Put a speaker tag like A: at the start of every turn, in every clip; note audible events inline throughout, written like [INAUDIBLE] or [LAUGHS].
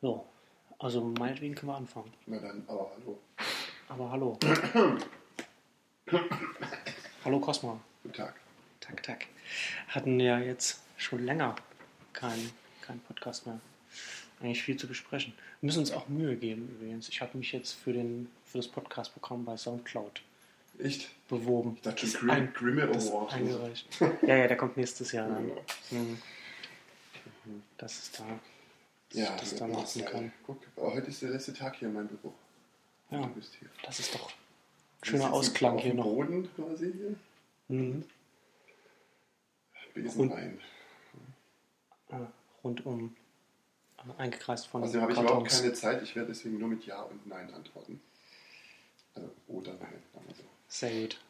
A: So, also meinetwegen können wir anfangen.
B: Na dann, aber hallo.
A: Aber hallo. [COUGHS] hallo Cosmo.
B: Guten Tag.
A: Tag, Tag. Hatten ja jetzt schon länger keinen kein Podcast mehr. Eigentlich viel zu besprechen. Wir müssen uns auch Mühe geben übrigens. Ich habe mich jetzt für, den, für das Podcast-Programm bei Soundcloud
B: Echt?
A: beworben.
B: Ich dachte Grim,
A: ein-
B: Grimme Award.
A: eingereicht. ja, ja, der kommt nächstes Jahr dann.
B: Ja.
A: Mhm. Das ist da. Dass
B: Ja,
A: ich das da machen kann.
B: Guck, heute ist der letzte Tag hier in meinem Büro.
A: Ja,
B: Du bist hier.
A: das ist doch
B: Wir
A: schöner Ausklang
B: auf
A: hier noch.
B: Boden quasi hier.
A: Mhm.
B: Besen
A: Und-
B: rein.
A: Äh, rundum äh, eingekreist von
B: Also habe ich überhaupt keine Zeit. Ich werde deswegen nur mit Ja und Nein antworten. Also, oder Nein, sagen wir so.
A: Sehr gut.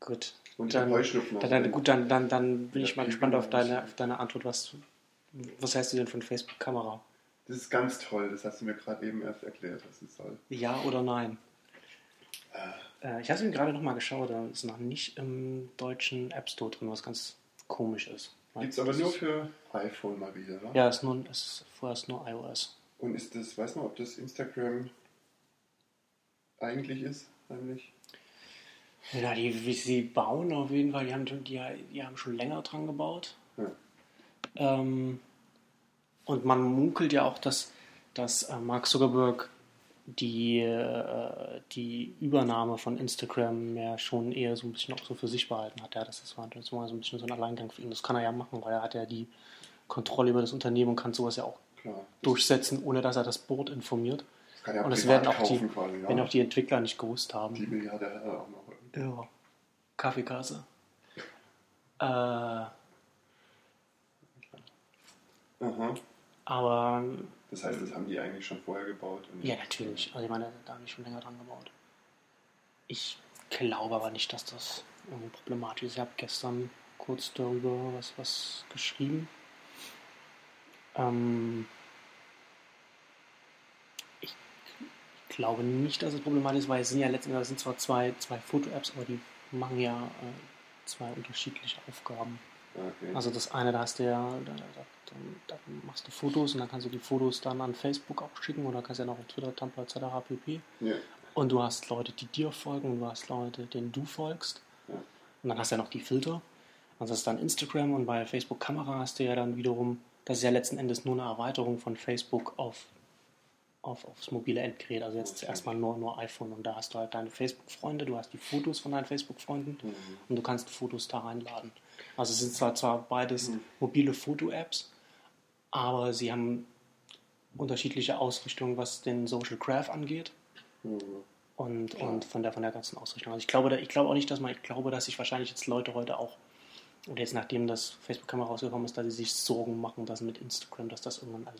A: Gut.
B: Und
A: Dann, dann,
B: also
A: gut, dann, dann, dann bin
B: Ja,
A: ich mal gespannt auf deine, auf deine Antwort. Was, was heißt du denn von Facebook-Kamera?
B: Das ist ganz toll. Das hast du mir gerade eben erst erklärt, was es soll.
A: Ja oder nein?
B: Äh,
A: Äh, ich habe mir gerade noch mal geschaut, da ist noch nicht im deutschen App Store drin, was ganz komisch ist.
B: Gibt es aber nur für iPhone mal wieder, wa?
A: Ja, es ist, nur, es ist vorerst nur iOS.
B: Und ist das, weiß man, ob das Instagram eigentlich ist? Eigentlich?
A: Ja, die, wie sie bauen auf jeden Fall, die haben, die, die haben schon länger dran gebaut.
B: Ja.
A: Ähm, und man munkelt ja auch, dass, dass äh, Mark Zuckerberg die, äh, die Übernahme von Instagram ja schon eher so ein bisschen auch so für sich behalten hat. Ja, das ist- war das war so ein bisschen so ein Alleingang für ihn. Das kann er ja machen, weil er hat ja die Kontrolle über das Unternehmen und kann sowas ja auch
B: Klar.
A: durchsetzen, ohne dass er das Board informiert.
B: Das kann ja
A: Und das werden auch die,
B: quasi, ja.
A: wenn auch die Entwickler nicht gewusst haben.
B: Die er auch noch.
A: Ja. Kaffeekasse. Äh,
B: Aha.
A: aber
B: Das heißt, das haben die eigentlich schon vorher gebaut.
A: Ja, natürlich. Also ich meine, da habe ich schon länger dran gebaut. Ich glaube aber nicht, dass das irgendwie problematisch ist. Ich habe gestern kurz darüber was, was geschrieben. Ähm, ich glaube nicht, dass es problematisch ist, weil es sind ja letztendlich sind zwar zwei, zwei Foto-Apps, aber die machen ja äh, zwei unterschiedliche Aufgaben.
B: Okay.
A: Also das eine, da hast du ja, da, da, da, machst du Fotos und dann kannst du die Fotos dann an Facebook auch schicken oder kannst ja noch auf Twitter, Tumblr etc. pp.
B: ja.
A: Und du hast Leute, die dir folgen und du hast Leute, denen du folgst.
B: Ja.
A: Und dann hast du ja noch die Filter. Also das ist dann Instagram und bei Facebook Kamera hast du ja dann wiederum, das ist ja letzten Endes nur eine Erweiterung von Facebook auf, auf aufs mobile Endgerät. Also jetzt
B: Okay.
A: zuerst mal nur, nur iPhone und da hast du halt deine Facebook-Freunde, du hast die Fotos von deinen Facebook-Freunden
B: Mhm.
A: und du kannst Fotos da reinladen. Also es sind zwar, zwar beides
B: Mhm.
A: mobile Foto-Apps, aber sie haben unterschiedliche Ausrichtungen, was den Social Graph angeht
B: Mhm.
A: und,
B: Klar.
A: und von der von der ganzen Ausrichtung. Also ich glaube, da- ich glaube auch nicht, dass man, ich glaube, dass sich wahrscheinlich jetzt Leute heute auch oder jetzt nachdem das Facebook-Kamera rausgekommen ist, dass sie sich Sorgen machen, dass mit Instagram, dass das irgendwann, all-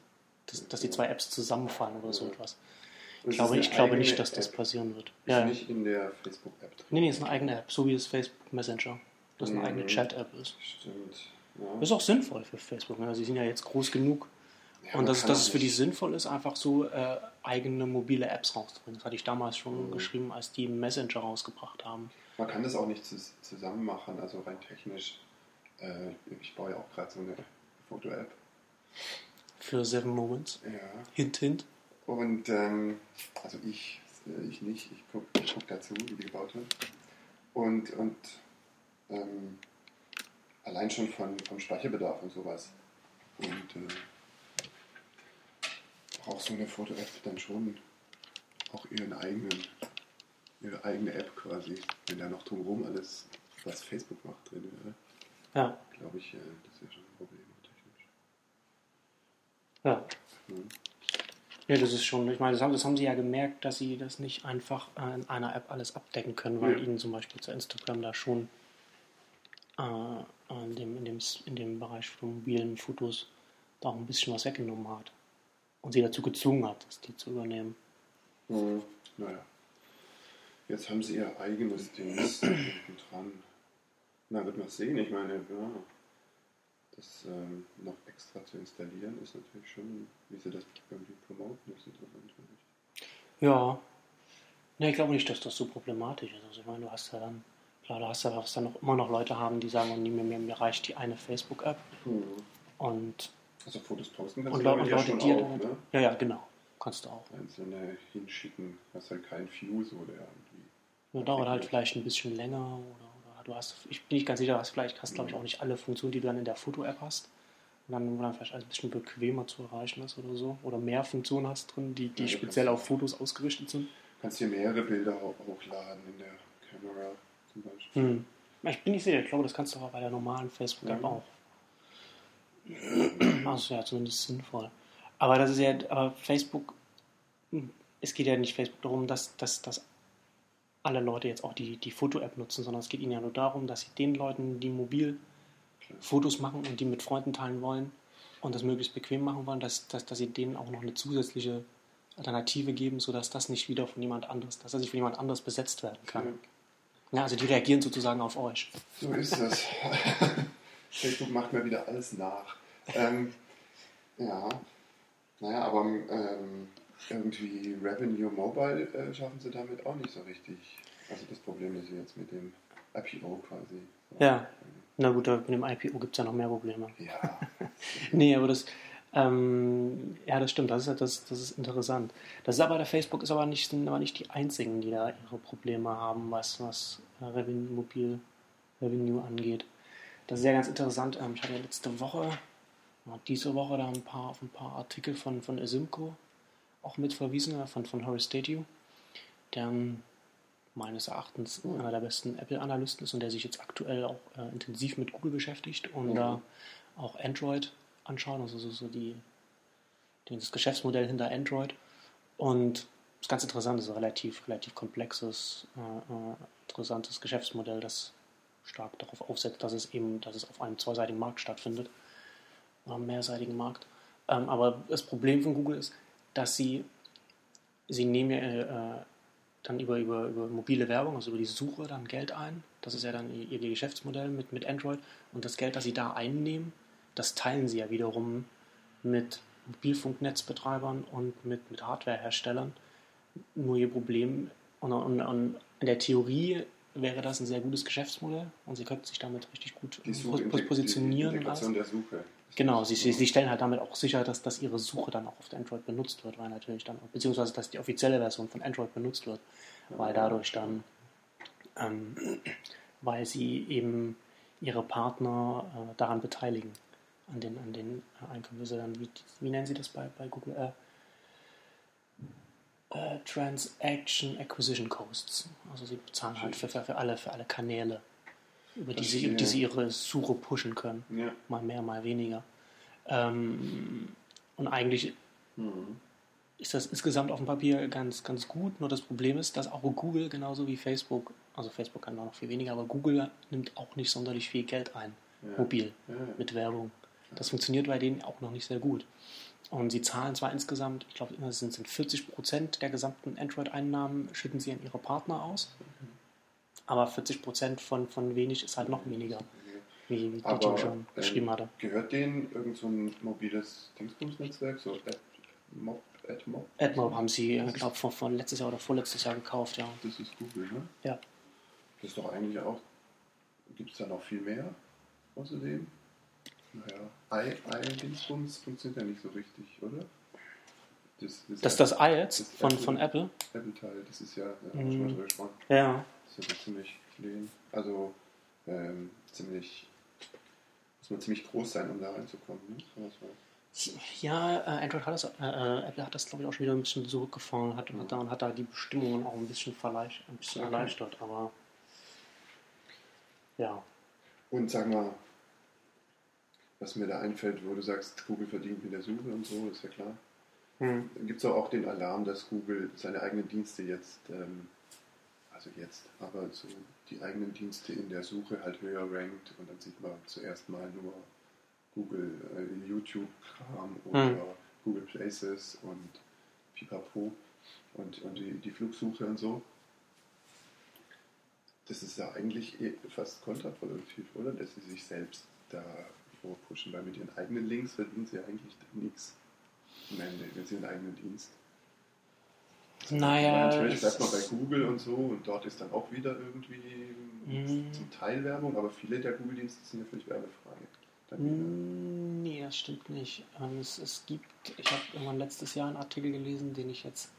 A: dass, dass die zwei Apps zusammenfallen oder so
B: Ja.
A: etwas. Ich glaube, ich glaube nicht, dass das
B: App.
A: passieren wird.
B: Ist
A: Ja, ja.
B: nicht in der Facebook-App drin.
A: Nee, nee, ist eine eigene App, so wie das Facebook Messenger, das eine
B: Mhm.
A: eigene Chat-App ist.
B: Stimmt.
A: Das
B: Ja.
A: ist auch sinnvoll für Facebook. Ne? Sie sind ja jetzt groß genug.
B: Ja,
A: und dass, dass es für die sinnvoll ist, einfach so äh, eigene mobile Apps rauszubringen. Das hatte ich damals schon
B: Mhm.
A: geschrieben, als die Messenger rausgebracht haben.
B: Man kann das auch nicht zus- zusammen machen, also rein technisch. Äh, ich baue ja auch gerade so eine Foto-App.
A: Für Seven Moments.
B: Ja.
A: Hint, hint.
B: Und ähm, also ich, äh, ich nicht, ich gucke guck dazu, wie die gebaut wird. Und, und ähm, allein schon von, vom Speicherbedarf und sowas. Und äh, braucht so eine Foto-App dann schon auch ihren eigenen, ihre eigene App quasi. Wenn da noch drumherum alles, was Facebook macht, drin wäre,
A: Ja,
B: glaube ich, äh, das wäre schon ein Problem technisch.
A: ja.
B: Mhm.
A: Ja, das ist schon, ich meine, das haben, das haben sie ja gemerkt, dass sie das nicht einfach äh, in einer App alles abdecken können, weil
B: Ja.
A: ihnen zum Beispiel zu Instagram da schon äh, in, dem, in, dem, in dem Bereich von mobilen Fotos da auch ein bisschen was weggenommen hat. Und sie dazu gezwungen hat, das die zu übernehmen.
B: Mhm. Naja. Jetzt haben sie ihr eigenes Ding dran. Na, wird man sehen. Ich meine, ja, das ähm, noch extra zu installieren ist natürlich schon, wie sie das irgendwie promoten, ist interessant. finde ich.
A: Ja. Ne, ich glaube nicht, dass das so problematisch ist. Also ich meine, du hast ja dann, klar, du hast ja, was dann noch immer noch Leute haben, die sagen, nee, mir, mir, mir reicht die eine Facebook-App
B: Mhm.
A: und
B: Also Fotos posten kannst
A: Und,
B: du
A: und
B: ja
A: Leute,
B: schon
A: die
B: auch, ne?
A: ja, ja, genau, kannst du auch.
B: Einzelne hinschicken, hast halt keinen Fuse oder irgendwie.
A: Nur dauert halt vielleicht ein bisschen länger oder, oder du hast, ich bin nicht ganz sicher, hast vielleicht hast glaube ich auch nicht alle Funktionen, die du dann in der Foto-App hast. Und dann, wo dann vielleicht ein bisschen bequemer zu erreichen ist oder so. Oder mehr Funktionen hast drin, die, die
B: Ja,
A: speziell auf Fotos ausgerichtet sind.
B: Du kannst hier mehrere Bilder ho- hochladen in der Kamera zum Beispiel.
A: Hm. Ich bin nicht sicher, ich glaube, das kannst du aber bei der normalen Facebook-App
B: Ja.
A: auch. [CLEARS THROAT] Also ja, zumindest sinnvoll. Aber das ist ja, aber Facebook, hm, es geht ja nicht Facebook darum, dass, dass, dass alle Leute jetzt auch die, die Foto-App nutzen, sondern es geht ihnen ja nur darum, dass sie den Leuten, die mobil Fotos machen und die mit Freunden teilen wollen und das möglichst bequem machen wollen, dass, dass, dass sie denen auch noch eine zusätzliche Alternative geben, sodass das nicht wieder von jemand anderes, dass das nicht von jemand anderes besetzt werden kann. Ja, also die reagieren sozusagen auf euch.
B: So ist es. [LAUGHS] Facebook macht mir wieder alles nach. Ähm, ja, naja, aber ähm, irgendwie Revenue Mobile äh, schaffen sie damit auch nicht so richtig. Also das Problem ist jetzt mit dem IPO quasi.
A: Ja. Na gut, da mit dem IPO gibt es ja noch mehr Probleme.
B: Ja, [LAUGHS]
A: Nee, aber das, ähm, ja, das stimmt, das ist, das, das ist interessant. Das ist aber, der Facebook ist aber nicht, sind aber nicht die einzigen, die da ihre Probleme haben, was, was äh, Revenue, Mobil Revenue angeht. Das ist ja ganz interessant. Ähm, ich hatte ja letzte Woche, diese Woche da ein paar, auf ein paar Artikel von, von Asimco auch mit verwiesen, von, von Horace Statiu, der ähm, meines Erachtens einer der besten Apple-Analysten ist und der sich jetzt aktuell auch äh, intensiv mit Google beschäftigt und
B: Mhm.
A: da auch Android anschauen, also so, so die, die, das Geschäftsmodell hinter Android. Und das ist ganz interessant, das ist ein relativ, relativ komplexes, äh, äh, interessantes Geschäftsmodell, das stark darauf aufsetzt, dass es eben, dass es auf einem zweiseitigen Markt stattfindet, einem mehrseitigen Markt. Ähm, aber das Problem von Google ist, dass sie, sie nehmen ja äh, dann über, über, über mobile Werbung, also über die Suche, dann Geld ein. Das ist ja dann ihr, ihr Geschäftsmodell mit, mit Android. Und das Geld, das sie da einnehmen, das teilen sie ja wiederum mit Mobilfunknetzbetreibern und mit, mit Hardwareherstellern. Nur ihr Problem, und, und, und in der Theorie wäre das ein sehr gutes Geschäftsmodell und sie könnten sich damit richtig gut
B: Suche,
A: pos- positionieren.
B: Die. Integration der Suche.
A: Genau, sie, sie, sie stellen halt damit auch sicher, dass, dass ihre Suche dann auch auf Android benutzt wird, weil natürlich dann, beziehungsweise dass die offizielle Version von Android benutzt wird, weil dadurch dann, ähm, weil sie eben ihre Partner äh, daran beteiligen, an den, an den äh, Einkommen. Also dann, wie, wie nennen sie das bei, bei Google? Äh, äh, Transaction Acquisition Costs. Also sie bezahlen halt für, für, für, alle, für alle Kanäle, über die, sie, über die sie ihre Suche pushen können
B: Ja.
A: mal mehr, mal weniger. Ähm, und eigentlich
B: Mhm.
A: ist das insgesamt auf dem Papier ganz, ganz gut. Nur das Problem ist, dass auch Google genauso wie Facebook, also Facebook kann auch noch viel weniger, aber Google nimmt auch nicht sonderlich viel Geld ein,
B: Ja.
A: mobil,
B: Ja.
A: mit Werbung. Das funktioniert bei denen auch noch nicht sehr gut. Und sie zahlen zwar insgesamt, ich glaube, es sind sind 40 Prozent der gesamten Android-Einnahmen, schütten sie an ihre Partner aus. Aber 40 Prozent von, von wenig ist halt noch weniger, wie,
B: Aber,
A: Tito schon
B: ähm,
A: beschrieben hatte.
B: Gehört denen irgend so ein mobiles Dingsbums-Netzwerk, so AdMob, AdMob?
A: AdMob haben sie, ich glaube, von, von letztes Jahr oder vorletztes Jahr gekauft, ja.
B: Das ist Google, ne?
A: Ja.
B: Das ist doch eigentlich auch. Gibt es da noch viel mehr außerdem? Naja, i-Dingsbums funktioniert ja nicht so richtig, oder? Das, das,
A: Das ist das I jetzt
B: Das
A: von,
B: Apple.
A: von Apple.
B: Apple-Teil, das ist ja, ja
A: Mhm.
B: schon mal drüber gesprochen.
A: Ja.
B: Das ist ja ziemlich klein. Also ähm, ziemlich. Muss man ziemlich groß sein, um da reinzukommen. Ne? So
A: Ja, äh, Android hat das, äh, äh, Apple hat das, glaube ich, auch schon wieder ein bisschen zurückgefahren hat,
B: Mhm.
A: hat da, und hat da die Bestimmungen auch ein bisschen, verleicht, ein bisschen
B: Okay.
A: erleichtert, aber ja.
B: Und sag mal, was mir da einfällt, wo du sagst, Google verdient mit der Suche und so, ist ja klar.
A: Hm.
B: Dann gibt es auch den Alarm, dass Google seine eigenen Dienste jetzt, ähm, also jetzt, aber so die eigenen Dienste in der Suche halt höher rankt und dann sieht man zuerst mal nur Google äh, YouTube-Kram oder
A: Hm.
B: Google Places und Pipapo und, und die, die Flugsuche und so. Das ist ja eigentlich eh fast kontraproduktiv, oder? Dass sie sich selbst da vorpushen, weil mit ihren eigenen Links verdienen sie eigentlich nichts Ende, wenn sie ihren eigenen Dienst.
A: Naja,
B: Natürlich bleibt man bei Google und so und dort ist dann auch wieder irgendwie
A: Mhm.
B: zum Teil Werbung, aber viele der Google-Dienste sind ja völlig werbefrei.
A: Mm, Nee, das stimmt nicht. Ähm, es, es gibt, ich habe irgendwann letztes Jahr einen Artikel gelesen, den ich jetzt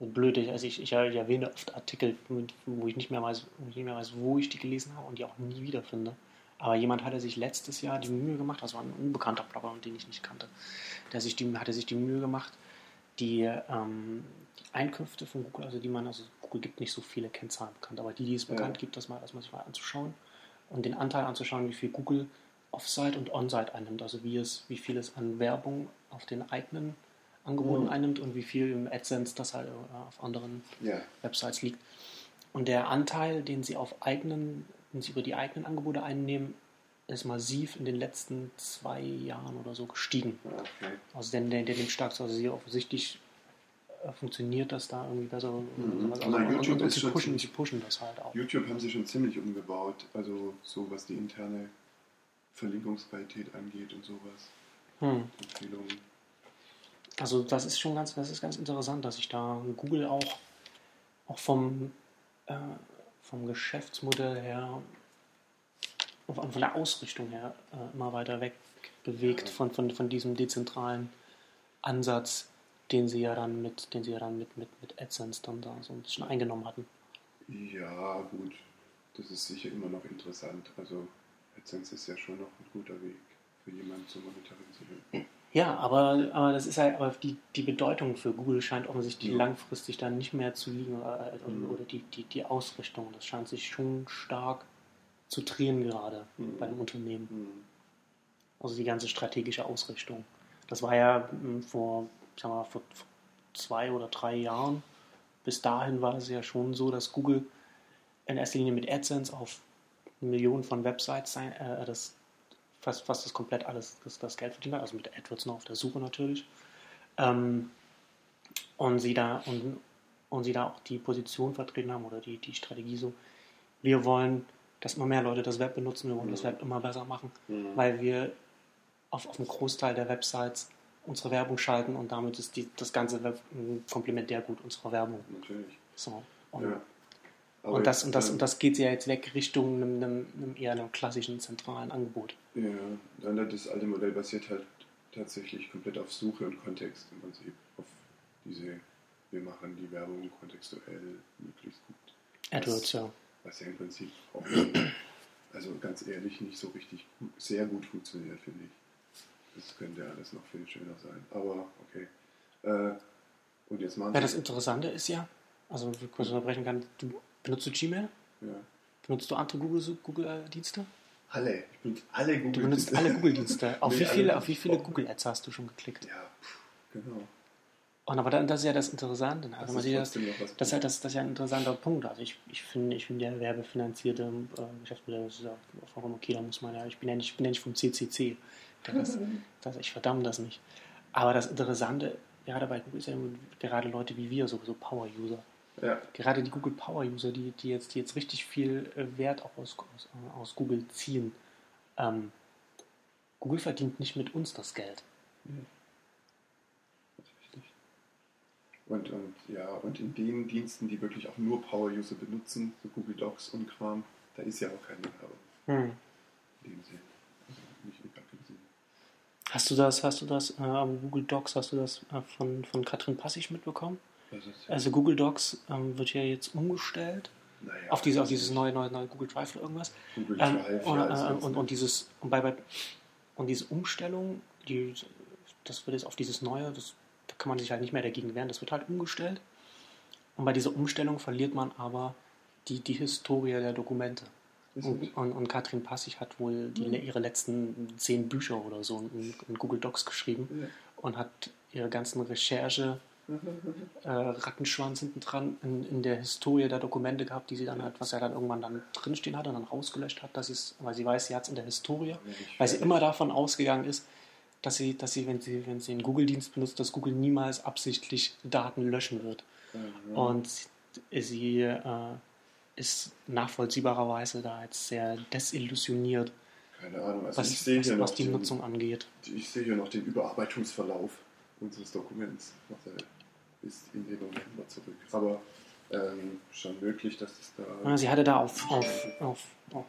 A: blöd, ich- also ich, ich erwähne oft Artikel, wo ich nicht mehr weiß, wo ich nicht mehr weiß, wo ich die gelesen habe und die auch nie wiederfinde. Aber jemand hatte sich letztes Jahr die Mühe gemacht, das war ein unbekannter Blogger, den ich nicht kannte, der sich die, hatte sich die Mühe gemacht, die, ähm, die Einkünfte von Google, also die man, also Google gibt nicht so viele Kennzahlen bekannt, aber die, die es
B: Ja.
A: bekannt gibt, das mal erstmal sich mal anzuschauen und den Anteil anzuschauen, wie viel Google Offsite und Onsite einnimmt, also wie, es, wie viel es an Werbung auf den eigenen Angeboten
B: Mhm.
A: einnimmt und wie viel im AdSense das halt äh, auf anderen
B: Ja,
A: Websites liegt. Und der Anteil, den sie auf eigenen, den sie über die eigenen Angebote einnehmen, ist massiv in den letzten zwei Jahren oder so gestiegen.
B: okay.
A: Also der, der, der nimmt stark. Also sie offensichtlich äh, funktioniert das da irgendwie besser.
B: Mhm.
A: Also,
B: Na, YouTube
A: und, und
B: ist
A: sie, pushen,
B: ziemlich-
A: sie pushen das halt auch.
B: YouTube haben sie schon ziemlich umgebaut, also so was die interne Verlinkungsqualität angeht und sowas.
A: Hm.
B: Empfehlungen.
A: Also das ist schon ganz, das ist ganz interessant, dass sich da Google auch, auch vom, äh, vom Geschäftsmodell her und von der Ausrichtung her äh, immer weiter weg bewegt von, von, von diesem dezentralen Ansatz, den sie ja dann mit, den sie ja dann mit, mit, mit AdSense dann da so ein bisschen eingenommen hatten.
B: Ja, gut. Das ist sicher immer noch interessant. Also AdSense ist ja schon noch ein guter Weg für jemanden zu monetarisieren.
A: Ja, aber, aber das ist halt, aber die, die Bedeutung für Google scheint offensichtlich
B: Ja.
A: langfristig dann nicht mehr zu liegen oder,
B: Mhm.
A: oder die, die, die Ausrichtung. Das scheint sich schon stark zu drehen gerade
B: Mhm.
A: bei dem Unternehmen.
B: Hm.
A: Also die ganze strategische Ausrichtung. Das war ja mh, vor, wir mal, vor, vor zwei oder drei Jahren. Bis dahin war es ja schon so, dass Google in erster Linie mit AdSense auf Millionen von Websites sein, äh, das fast, fast das komplett alles das, das Geld verdient hat, also mit AdWords noch auf der Suche natürlich. Ähm, und sie da und, und sie da auch die Position vertreten haben oder die, die Strategie so, wir wollen, dass immer mehr Leute das Web benutzen, wir wollen das
B: Mhm.
A: Web immer besser machen
B: Hm.
A: weil wir auf, auf einem Großteil der Websites unsere Werbung schalten und damit ist die, das ganze Web ein Komplementärgut unserer Werbung.
B: Natürlich.
A: So. Und,
B: Ja. Aber
A: und, das,
B: jetzt,
A: und, das,
B: ähm,
A: und das geht ja jetzt weg Richtung einem, einem, einem eher einem klassischen zentralen Angebot.
B: Ja, dann das alte Modell basiert halt tatsächlich komplett auf Suche und Kontext im Prinzip. Auf diese, wir machen die Werbung kontextuell möglichst gut.
A: AdWords, ja.
B: Was ja im Prinzip auch, [CLEARS THROAT] also ganz ehrlich, nicht so richtig gut, sehr gut funktioniert, finde ich. Das könnte alles noch viel schöner sein. Aber okay. Äh, und jetzt machen
A: Ja, das Interessante ist ja, also kurz unterbrechen kann, du benutzt du Gmail?
B: ja.
A: Benutzt du andere Google-Dienste? Google?
B: Alle. Ich benutze alle Google.
A: du benutzt alle Google-Dienste. [LAUGHS] Auf,
B: Nee,
A: wie viele, auf wie viele Google-Ads hast du schon geklickt?
B: Ja, genau.
A: Und aber dann, das ist ja das Interessante. ne?
B: Das
A: Wenn man das, Das ist, halt das, das ist ja ein interessanter Punkt. Also ich, ich finde, ich finde ja werbefinanzierte äh, Geschäftsmodelle, das ist ja vollkommen okay, da muss man ja, ich bin ja nicht, ich bin ja nicht vom CCC. Das, [LAUGHS] das, ich verdamme das nicht. Aber das Interessante, gerade bei Google ist ja gerade Leute wie wir, sowieso Power-User.
B: Ja,
A: Gerade die Google Power-User, die, die, jetzt, die jetzt richtig viel äh, Wert auch aus, aus, aus Google ziehen. Ähm, Google verdient nicht mit uns das Geld.
B: das ist richtig. Und, und, ja, und in den Diensten, die wirklich auch nur Power-User benutzen, so Google Docs und Kram, da ist ja auch keine Werbung
A: Hm.
B: in dem Sinn. Also nicht in gar keinem Sinn.
A: Hast du das, hast du das äh, am Google Docs, hast du das äh, von, von Katrin Passig mitbekommen? Also Google Docs ähm, wird ja jetzt umgestellt
B: naja,
A: auf, diese, auf dieses neue, neue, neue Google Drive oder irgendwas.
B: Google
A: Ähm,
B: Drive,
A: und,
B: ja,
A: äh, und, und dieses und bei, bei und diese Umstellung, die, das wird jetzt auf dieses neue, das, da kann man sich halt nicht mehr dagegen wehren, das wird halt umgestellt. Und bei dieser Umstellung verliert man aber die, die Historie der Dokumente. Und, und, und Katrin Passig hat wohl die, ihre letzten zehn Bücher oder so in, in Google Docs geschrieben
B: Ja.
A: und hat ihre ganzen Recherche äh, Rattenschwanz hinten dran in, in der Historie der Dokumente gehabt, die sie dann halt, was er dann irgendwann dann drinstehen hat und dann rausgelöscht hat, dass es, weil sie weiß, sie hat es in der Historie, weil sie immer davon ausgegangen ist, dass sie, dass sie, wenn sie, wenn sie einen Google-Dienst benutzt, dass Google niemals absichtlich Daten löschen wird.
B: Ja,
A: Und sie äh, ist nachvollziehbarerweise da jetzt sehr desillusioniert,
B: Keine Ahnung, also
A: was,
B: ich sehe
A: was, was die
B: den,
A: Nutzung angeht.
B: Ich sehe hier noch den Überarbeitungsverlauf unseres Dokuments. Der ist in den November zurück. Aber ähm, schon möglich, dass es da
A: Ja, Sie hatte da auf, auf, auf, auf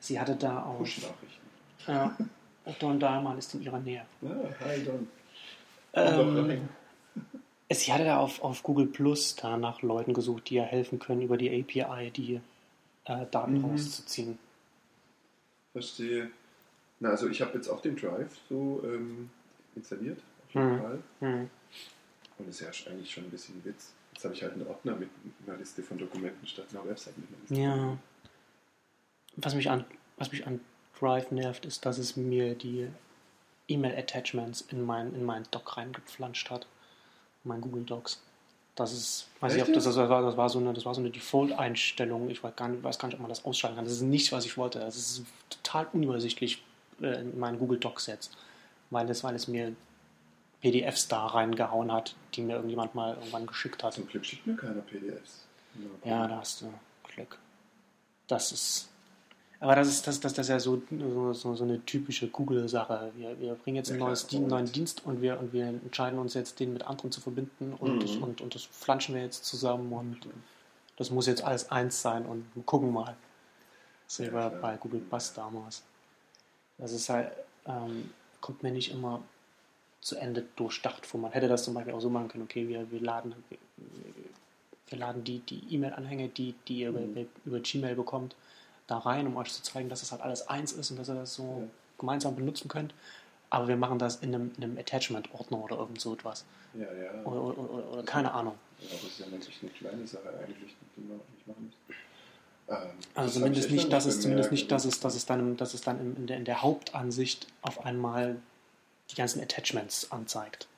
A: sie hatte da auf
B: Push-Nachrichten.
A: Ja. Don Dahlmann ist in ihrer Nähe.
B: Ah, hi Don.
A: Ähm, sie hatte da auf, auf Google Plus da nach Leuten gesucht, die ihr helfen können, über die API die äh, Daten
B: Mhm.
A: rauszuziehen.
B: Verstehe. Na, also ich habe jetzt auch den Drive so ähm, installiert, auf jeden
A: Mhm.
B: Fall.
A: Hm.
B: Und das ist ja eigentlich schon ein bisschen Witz. Jetzt habe ich halt einen Ordner mit einer Liste von Dokumenten statt einer Website mit einer Liste.
A: Ja. Was mich an, was mich an Drive nervt, ist, dass es mir die E-Mail-Attachments in mein, in meinen Doc reingepflanscht hat. In meinen Google Docs. Das ist, weiß ich, ob das, das, war, das war so eine, das war so eine Default-Einstellung. Ich weiß gar, nicht, weiß gar nicht, ob man das ausschalten kann. Das ist nicht, was ich wollte. Das ist total unübersichtlich äh, in meinen Google Docs jetzt. Weil es, weil es mir PDFs da reingehauen hat, die mir irgendjemand mal irgendwann geschickt hat.
B: Zum Glück schickt mir keiner PDFs.
A: Ja, da hast du Glück. Das ist. Aber das ist, das, das, das ist ja so, so, so, eine typische Google-Sache. Wir, wir bringen jetzt
B: Ja,
A: einen
B: klar,
A: neues, Dien-
B: und-
A: neuen Dienst und wir, und wir entscheiden uns jetzt, den mit anderen zu verbinden und,
B: Mhm.
A: das, und, und das flanschen wir jetzt zusammen und das muss jetzt alles eins sein und wir gucken mal. Das
B: Ja,
A: bei Google Pass damals. Das ist halt, ähm, kommt mir nicht immer zu Ende durchdacht vor. Man hätte das zum Beispiel auch so machen können, okay, wir, wir laden, wir, wir laden die, die E-Mail-Anhänge, die, die ihr
B: Mhm.
A: über, über Gmail bekommt, da rein, um euch zu zeigen, dass das halt alles eins ist und dass ihr das so
B: Ja.
A: gemeinsam benutzen könnt. Aber wir machen das in einem, in einem Attachment-Ordner oder irgend so etwas.
B: Ja, ja.
A: Oder, oder, oder, oder keine Ahnung.
B: Ja, aber das ist ja eigentlich eine kleine Sache eigentlich, die man nicht machen muss. Ähm,
A: Also zumindest nicht, dass es, zumindest nicht, dass es, dass es dann, dass es dann im- in, der, in der Hauptansicht auf einmal die ganzen Attachments anzeigt.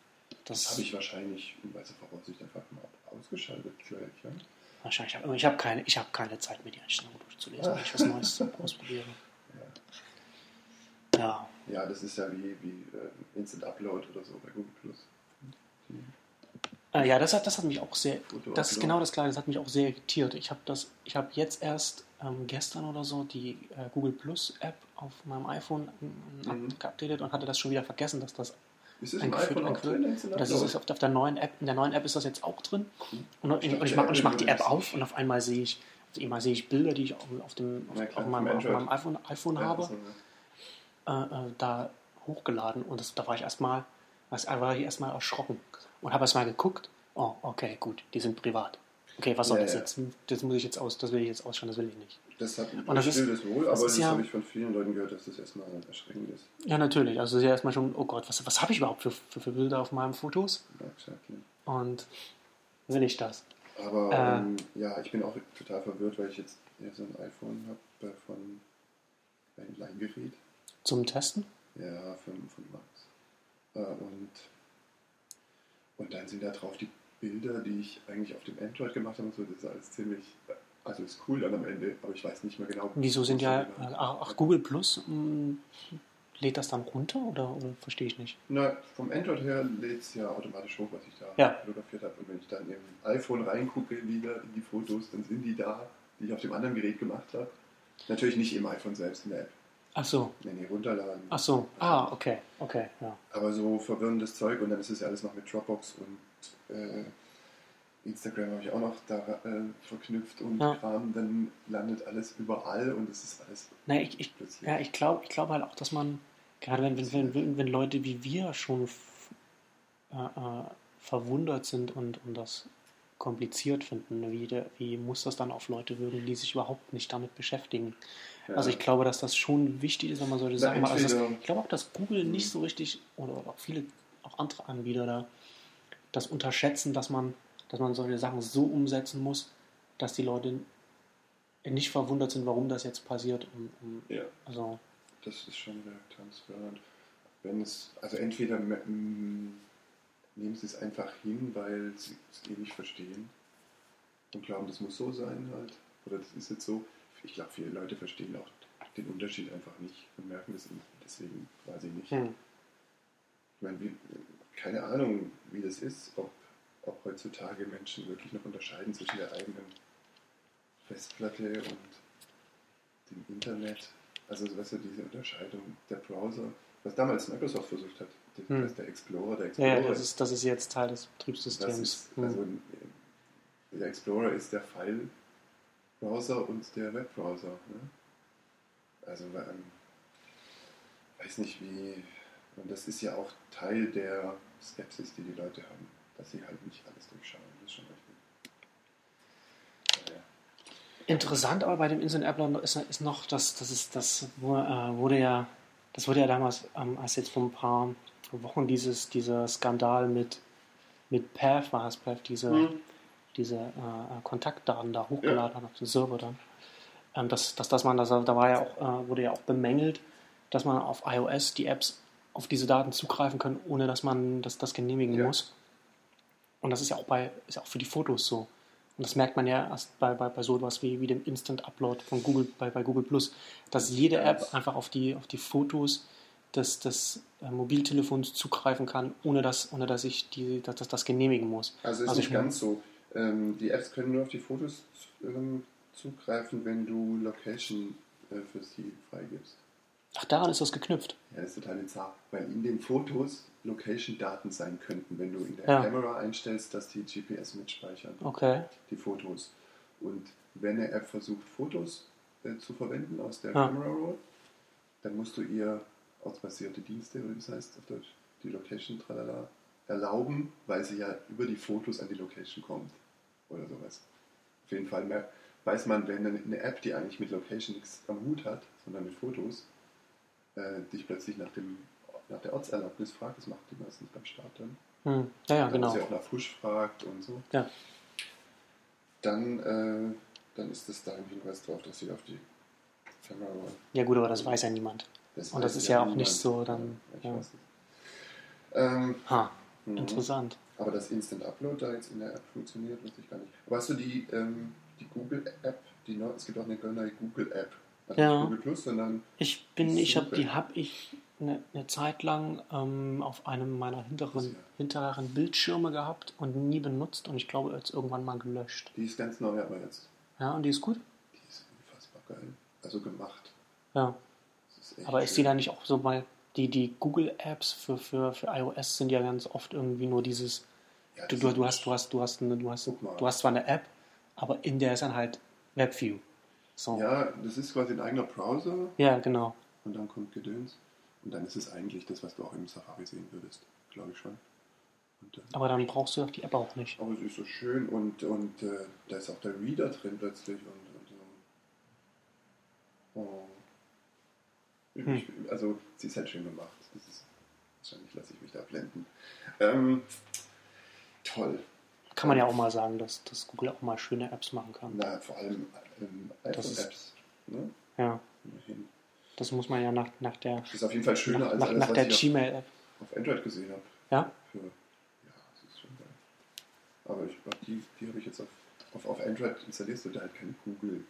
B: Das habe ich wahrscheinlich in weiser Voraussicht einfach mal ausgeschaltet gleich. Ja?
A: wahrscheinlich. aber Ich habe keine, ich habe keine Zeit, mir die Einstellungen durchzulesen, wenn ich was Neues ausprobiere. Ja.
B: ja, das ist ja wie, wie äh, Instant Upload oder so bei Google Plus.
A: Äh, ja, das hat, das hat mich auch sehr.
B: Foto
A: Das ist genau das Gleiche. Das hat mich auch sehr irritiert. Ich habe habe jetzt erst ähm, gestern oder so die äh, Google Plus App auf meinem iPhone ähm,
B: Mhm.
A: geupdatet und hatte das schon wieder vergessen, dass das
B: Ist das im
A: eingeführt
B: iPhone auch
A: eingeführt.
B: drin?
A: Das ist auf, auf der neuen App. In der neuen App ist das jetzt auch drin.
B: Cool.
A: Und, ich, und ich mache
B: Apple
A: mach die
B: würde
A: App auf und auf einmal sehe ich, auf einmal sehe ich Bilder, die ich auf, auf dem auf,
B: klar,
A: auf meinem, auf meinem iPhone, iPhone
B: Ja,
A: habe, äh, äh, da hochgeladen und das, da war ich erstmal, was- war ich erstmal erschrocken und habe erstmal geguckt. Oh, okay, gut, die sind privat. Okay, was soll
B: Ja,
A: das
B: ja.
A: jetzt? Das muss ich jetzt aus, das will ich jetzt ausschauen, das will ich nicht.
B: Das hat
A: Und das
B: ich
A: ist-
B: will das wohl, aber
A: ist
B: das
A: ja-
B: habe ich von vielen Leuten gehört, dass das erstmal erschreckend ist.
A: Ja, natürlich. Also das ist ja erstmal schon, oh Gott, was, was habe ich überhaupt für, für, für Bilder auf meinen Fotos?
B: Ja, exactly.
A: Und will ich das?
B: Aber
A: Äh.
B: ähm, ja, ich bin auch total verwirrt, weil ich jetzt ja, so ein iPhone habe von ein Leihgerät.
A: Zum Testen?
B: Ja, von, von Max. Äh, und, und dann sind da drauf die Bilder, die ich eigentlich auf dem Android gemacht habe und so. Das ist alles ziemlich, also ist cool dann am Ende, aber ich weiß nicht mehr genau.
A: Wieso sind ja,
B: genau-
A: ach, ach Google Plus, mh, lädt das dann runter oder, oder verstehe ich nicht?
B: Na, vom Android her lädt es ja automatisch hoch, was ich da
A: Ja.
B: fotografiert habe. Und wenn ich dann im iPhone reingucke wieder in die Fotos, dann sind die da, die ich auf dem anderen Gerät gemacht habe. Natürlich nicht im iPhone selbst in der App.
A: Ach so,
B: Nee, nee, runterladen.
A: ach so, ah, okay, okay, ja.
B: Aber so verwirrendes Zeug und dann ist es ja alles noch mit Dropbox und äh, Instagram habe ich auch noch da äh, verknüpft und
A: Ja.
B: Kram. Dann landet alles überall und es ist alles
A: Na, ich, ich,
B: plötzlich.
A: ja, ich glaube ich glaub halt auch, dass man, gerade wenn, wenn, wenn, wenn, Leute wie wir schon äh, äh, verwundert sind und, und das kompliziert finden, wie, der, wie muss das dann auf Leute wirken, die sich überhaupt nicht damit beschäftigen.
B: Ja.
A: Also ich glaube, dass das schon wichtig ist, wenn man solche Sachen macht. Also das, ich glaube auch, dass Google nicht so richtig, oder auch viele, auch andere Anbieter da, das unterschätzen, dass man, dass man solche Sachen so umsetzen muss, dass die Leute nicht verwundert sind, warum das jetzt passiert. Und, und,
B: Ja.
A: also,
B: Das ist schon sehr transparent. Wenn es, also entweder nehmen sie es einfach hin, weil sie es eh nicht verstehen und glauben, das muss so sein halt. Oder das ist jetzt so. Ich glaube, viele Leute verstehen auch den Unterschied einfach nicht und merken das deswegen quasi nicht.
A: hm.
B: Ich meine, wie, keine Ahnung, wie das ist, ob, ob heutzutage Menschen wirklich noch unterscheiden zwischen der eigenen Festplatte und dem Internet. Also, weißt du, diese Unterscheidung der Browser, was damals Microsoft versucht hat,
A: Hm.
B: das ist der Explorer, der Explorer
A: ja, das ist, das ist jetzt Teil des Betriebssystems.
B: ist,
A: Hm.
B: also, der Explorer ist der File-Browser und der Webbrowser. Ne? Also, ähm, weiß nicht wie. Und das ist ja auch Teil der Skepsis, die die Leute haben, dass sie halt nicht alles durchschauen. Das ist schon richtig.
A: Interessant aber bei dem Instant Upload ist, ist noch, dass das ist das äh, wurde ja das wurde ja damals ähm, als jetzt vor ein paar Wochen dieses dieser Skandal mit mit Path war es Path diese
B: Mhm.
A: diese äh, äh, Kontaktdaten da hochgeladen hat auf den Server dann ähm, dass, dass, dass man das da war ja auch äh, wurde ja auch bemängelt dass man auf iOS die Apps auf diese Daten zugreifen kann ohne dass man das, das genehmigen
B: Ja.
A: muss und das ist ja auch bei ist ja auch für die Fotos so und das merkt man ja erst bei, bei, bei so etwas wie, wie dem Instant Upload von Google bei, bei Google Plus, dass jede App einfach auf die, auf die Fotos des, des äh, Mobiltelefons zugreifen kann, ohne dass, ohne dass ich die, dass, dass das genehmigen muss.
B: Also ist
A: Also
B: nicht
A: ich-
B: ganz so. Ähm, die Apps können nur auf die Fotos ähm, zugreifen, wenn du Location äh, für sie freigibst.
A: Ach, daran ist das geknüpft.
B: Ja, das ist total bizarr, weil in den Fotos Location-Daten sein könnten, wenn du in der
A: Ja.
B: Kamera einstellst, dass die GPS mitspeichern,
A: Okay.
B: die Fotos. Und wenn eine App versucht, Fotos äh, zu verwenden aus der
A: Ja.
B: Camera Roll, dann musst du ihr ortsbasierte Dienste, oder wie das heißt auf Deutsch, die Location tralala, erlauben, weil sie ja über die Fotos an die Location kommt. Oder sowas. Auf jeden Fall mehr, weiß man, wenn eine App, die eigentlich mit Location nichts am Hut hat, sondern mit Fotos, äh, dich plötzlich nach, dem, nach der Ortserlaubnis fragt, das macht die meistens beim Start dann.
A: Hm. Ja, ja,
B: Wenn
A: genau.
B: sie auch nach Push fragt und so.
A: Ja.
B: Dann, äh, dann ist das da ein Hinweis drauf, dass sie auf die Kamera.
A: Ja, gut, aber das weiß ja niemand. Und das
B: weiß
A: ist ja auch
B: niemand.
A: nicht so dann,
B: Ja, ich
A: ja.
B: weiß nicht. Ähm,
A: Ha,
B: mhm.
A: interessant.
B: Aber das Instant Upload da jetzt in der App funktioniert, wusste ich gar nicht. Aber hast du die, ähm, die Google App, die neu, es gibt auch eine neue Google App. Also
A: Ja.
B: nicht Google Plus, sondern
A: Ich bin, ich habe die habe ich eine, eine Zeit lang ähm, auf einem meiner hinteren, hinteren Bildschirme gehabt und nie benutzt und ich glaube jetzt irgendwann mal gelöscht.
B: die ist ganz neu, aber jetzt.
A: Ja, und die ist gut?
B: Die ist unfassbar geil. Also gemacht.
A: Ja. Aber ist die da nicht auch so bei die, die Google-Apps für, für, für iOS sind ja ganz oft irgendwie nur dieses,
B: Ja,
A: du, du, hast, du hast, du hast eine, du hast,
B: mal.
A: du hast zwar eine App, aber in der ist dann halt WebView. So.
B: Ja, das ist quasi ein eigener Browser
A: ja, genau.
B: und dann kommt Gedöns. Und dann ist es eigentlich das, was du auch im Safari sehen würdest, glaube ich schon. Dann,
A: Aber dann brauchst du doch die App auch nicht.
B: aber es ist so schön und, und äh, da ist auch der Reader drin plötzlich und, und so. Oh.
A: Hm.
B: Also, sie ist halt schön gemacht. Ist, wahrscheinlich lasse ich mich da blenden. Ähm, toll.
A: Kann man ja auch mal sagen, dass, dass Google auch mal schöne Apps machen kann.
B: Na, vor allem ähm, iPhone-Apps. Ne?
A: Ja,
B: Immerhin.
A: das muss man ja nach, nach der,
B: Das ist auf jeden Fall schöner
A: nach,
B: als
A: nach,
B: alles,
A: nach der Gmail-App.
B: auf Android gesehen habe.
A: Ja?
B: Für, ja, das ist schon geil. Aber ich glaube, die, die habe ich jetzt auf, auf, auf Android installierst du da halt keine Google-App,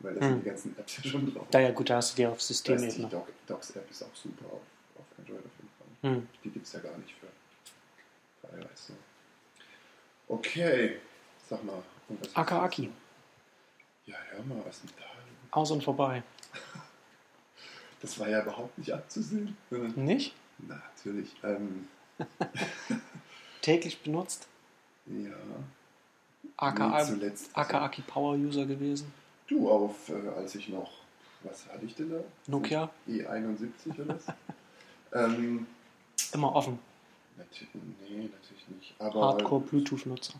B: weil da
A: Hm.
B: sind die ganzen Apps ja schon drauf.
A: Da ja gut, da hast du die auf
B: heißt, die
A: Systemebene.
B: Doc, Docs-App ist auch super auf, auf Android auf jeden Fall.
A: Hm.
B: Die gibt es ja gar nicht für, für iOS. So. Okay, sag mal.
A: Akaaki,
B: Ja, hör mal, was denn da?
A: aus und vorbei. [LAUGHS]
B: Das war ja überhaupt nicht abzusehen.
A: Nicht?
B: Na, natürlich. Ähm, [LAUGHS]
A: Täglich benutzt.
B: ja,
A: AKA,
B: zuletzt.
A: Akaaki Power User gewesen.
B: Du auf, äh, als ich noch, was hatte ich denn da?
A: Nokia.
B: E71 oder was? [LAUGHS] ähm,
A: Immer offen.
B: natürlich, nee, natürlich nicht. Aber
A: Hardcore Bluetooth-Nutzer.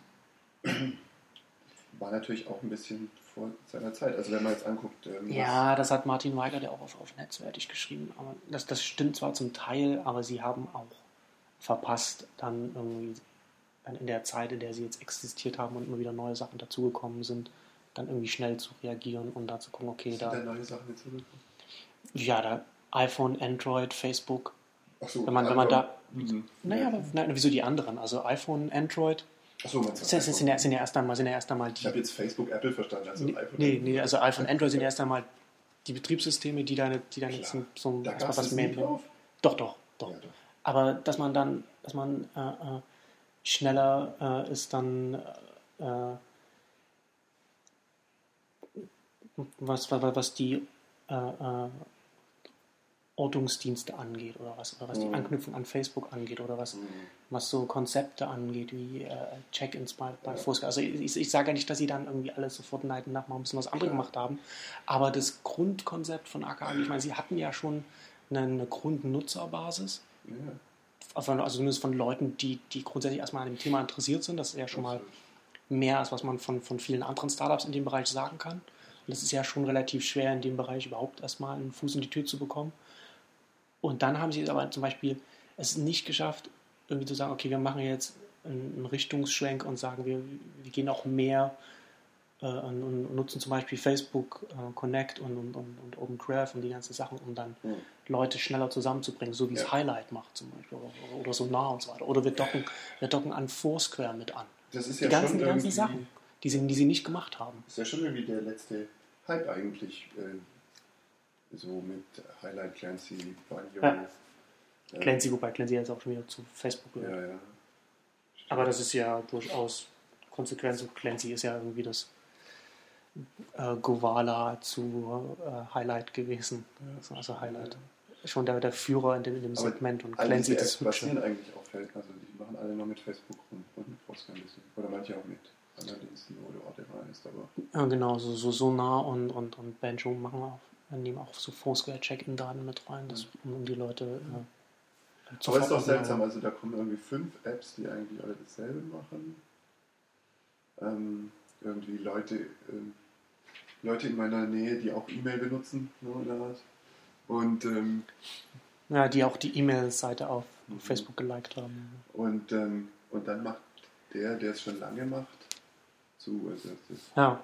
B: war natürlich auch ein bisschen vor seiner Zeit. Also wenn man jetzt anguckt, ähm,
A: Ja, das hat Martin Weiger, der auch auf, auf Netzwertig geschrieben. Aber das, das stimmt zwar zum Teil, aber sie haben auch verpasst, dann irgendwie dann in der Zeit, in der sie jetzt existiert haben und immer wieder neue Sachen dazugekommen sind, dann irgendwie schnell zu reagieren und da zu gucken, okay,
B: sind da
A: da,
B: neue Sachen jetzt zurückgekommen?
A: ja, da iPhone, Android, Facebook.
B: Achso,
A: Wenn man- wenn man da-
B: Mhm.
A: Naja, aber nein, wieso die anderen? Also iPhone, Android,
B: Achso, man
A: sind, sind, sind, ja, sind ja erst einmal, sind ja erst einmal
B: Ich
A: die.
B: habe jetzt Facebook, Apple verstanden. Also
A: Nee,
B: iPhone,
A: nee, nee, also iPhone, Android sind ja erst einmal die Betriebssysteme, die deine, die jetzt
B: Klar.
A: so ein
B: Da
A: erstmal was mehr.
B: drauf?
A: Doch, doch, doch.
B: Ja, doch.
A: Aber dass man dann, dass man äh, äh, schneller äh, ist dann äh, was, was, was die äh, äh, Ortungsdienste angeht oder was, oder was die
B: Mhm.
A: Anknüpfung an Facebook angeht oder was,
B: Mhm.
A: was so Konzepte angeht, wie äh, Check-ins bei, bei
B: Ja.
A: Foursquare. Also ich, ich sage ja nicht, dass sie dann irgendwie alles sofort neiden nach mal ein bisschen was anderes
B: Klar.
A: gemacht haben, aber das Grundkonzept von AKA, ich meine, sie hatten ja schon eine, eine Grundnutzerbasis.
B: Ja,
A: Also also zumindest von Leuten, die, die grundsätzlich erstmal an dem Thema interessiert sind. Das ist ja schon mal mehr, als was man von, von vielen anderen Startups in dem Bereich sagen kann. Und es ist ja schon relativ schwer, in dem Bereich überhaupt erstmal einen Fuß in die Tür zu bekommen. Und dann haben sie es aber zum Beispiel es nicht geschafft, irgendwie zu sagen, okay, wir machen jetzt einen Richtungsschwenk und sagen, wir, wir gehen auch mehr äh, und, und nutzen zum Beispiel Facebook äh, Connect und, und, und, Open Graph und die ganzen Sachen, um dann
B: Hm.
A: Leute schneller zusammenzubringen, so wie es
B: Ja.
A: Highlight macht zum Beispiel oder, oder Sonar und so weiter. Oder wir docken, wir docken an Foursquare mit an.
B: Das ist
A: Die
B: ja
A: ganzen,
B: schon
A: die ganzen Sachen, die sie, die sie nicht gemacht haben.
B: ist ja schon irgendwie der letzte Hype eigentlich. Äh, so mit Highlight Clancy, Banjo.
A: Ja.
B: äh,
A: Clancy, wobei Clancy jetzt auch schon wieder zu Facebook gehört.
B: Ja, ja.
A: Aber das ist ja durchaus Konsequenz. Clancy ist ja irgendwie das äh, Govala zu äh, Highlight gewesen. Also- Also Highlight. Schon der, der Führer in dem, in dem Segment und Clancy
B: diese
A: das
B: Apps basieren
A: Hübsche.
B: eigentlich Feld. Also die machen alle nur mit Facebook und, und mit Foursquare ein bisschen. Oder manche auch mit wo du auch immer ist. Aber
A: Ja, genau, so, so Sonar und, und, und Banjo machen auch, nehmen auch so Foursquare-Check-In-Daten mit rein, das, um, um die Leute äh, zu
B: Aber ist doch seltsam, also da kommen irgendwie fünf Apps, die eigentlich alle dasselbe machen. Ähm, irgendwie Leute, ähm, Leute in meiner Nähe, die auch E-Mail benutzen, so in der Art. Und, ähm,
A: Ja, die auch die E-Mail-Seite auf
B: Mhm.
A: Facebook geliked haben.
B: und, ähm, und dann macht der, der es schon lange macht, zu. Das ist,
A: Ja.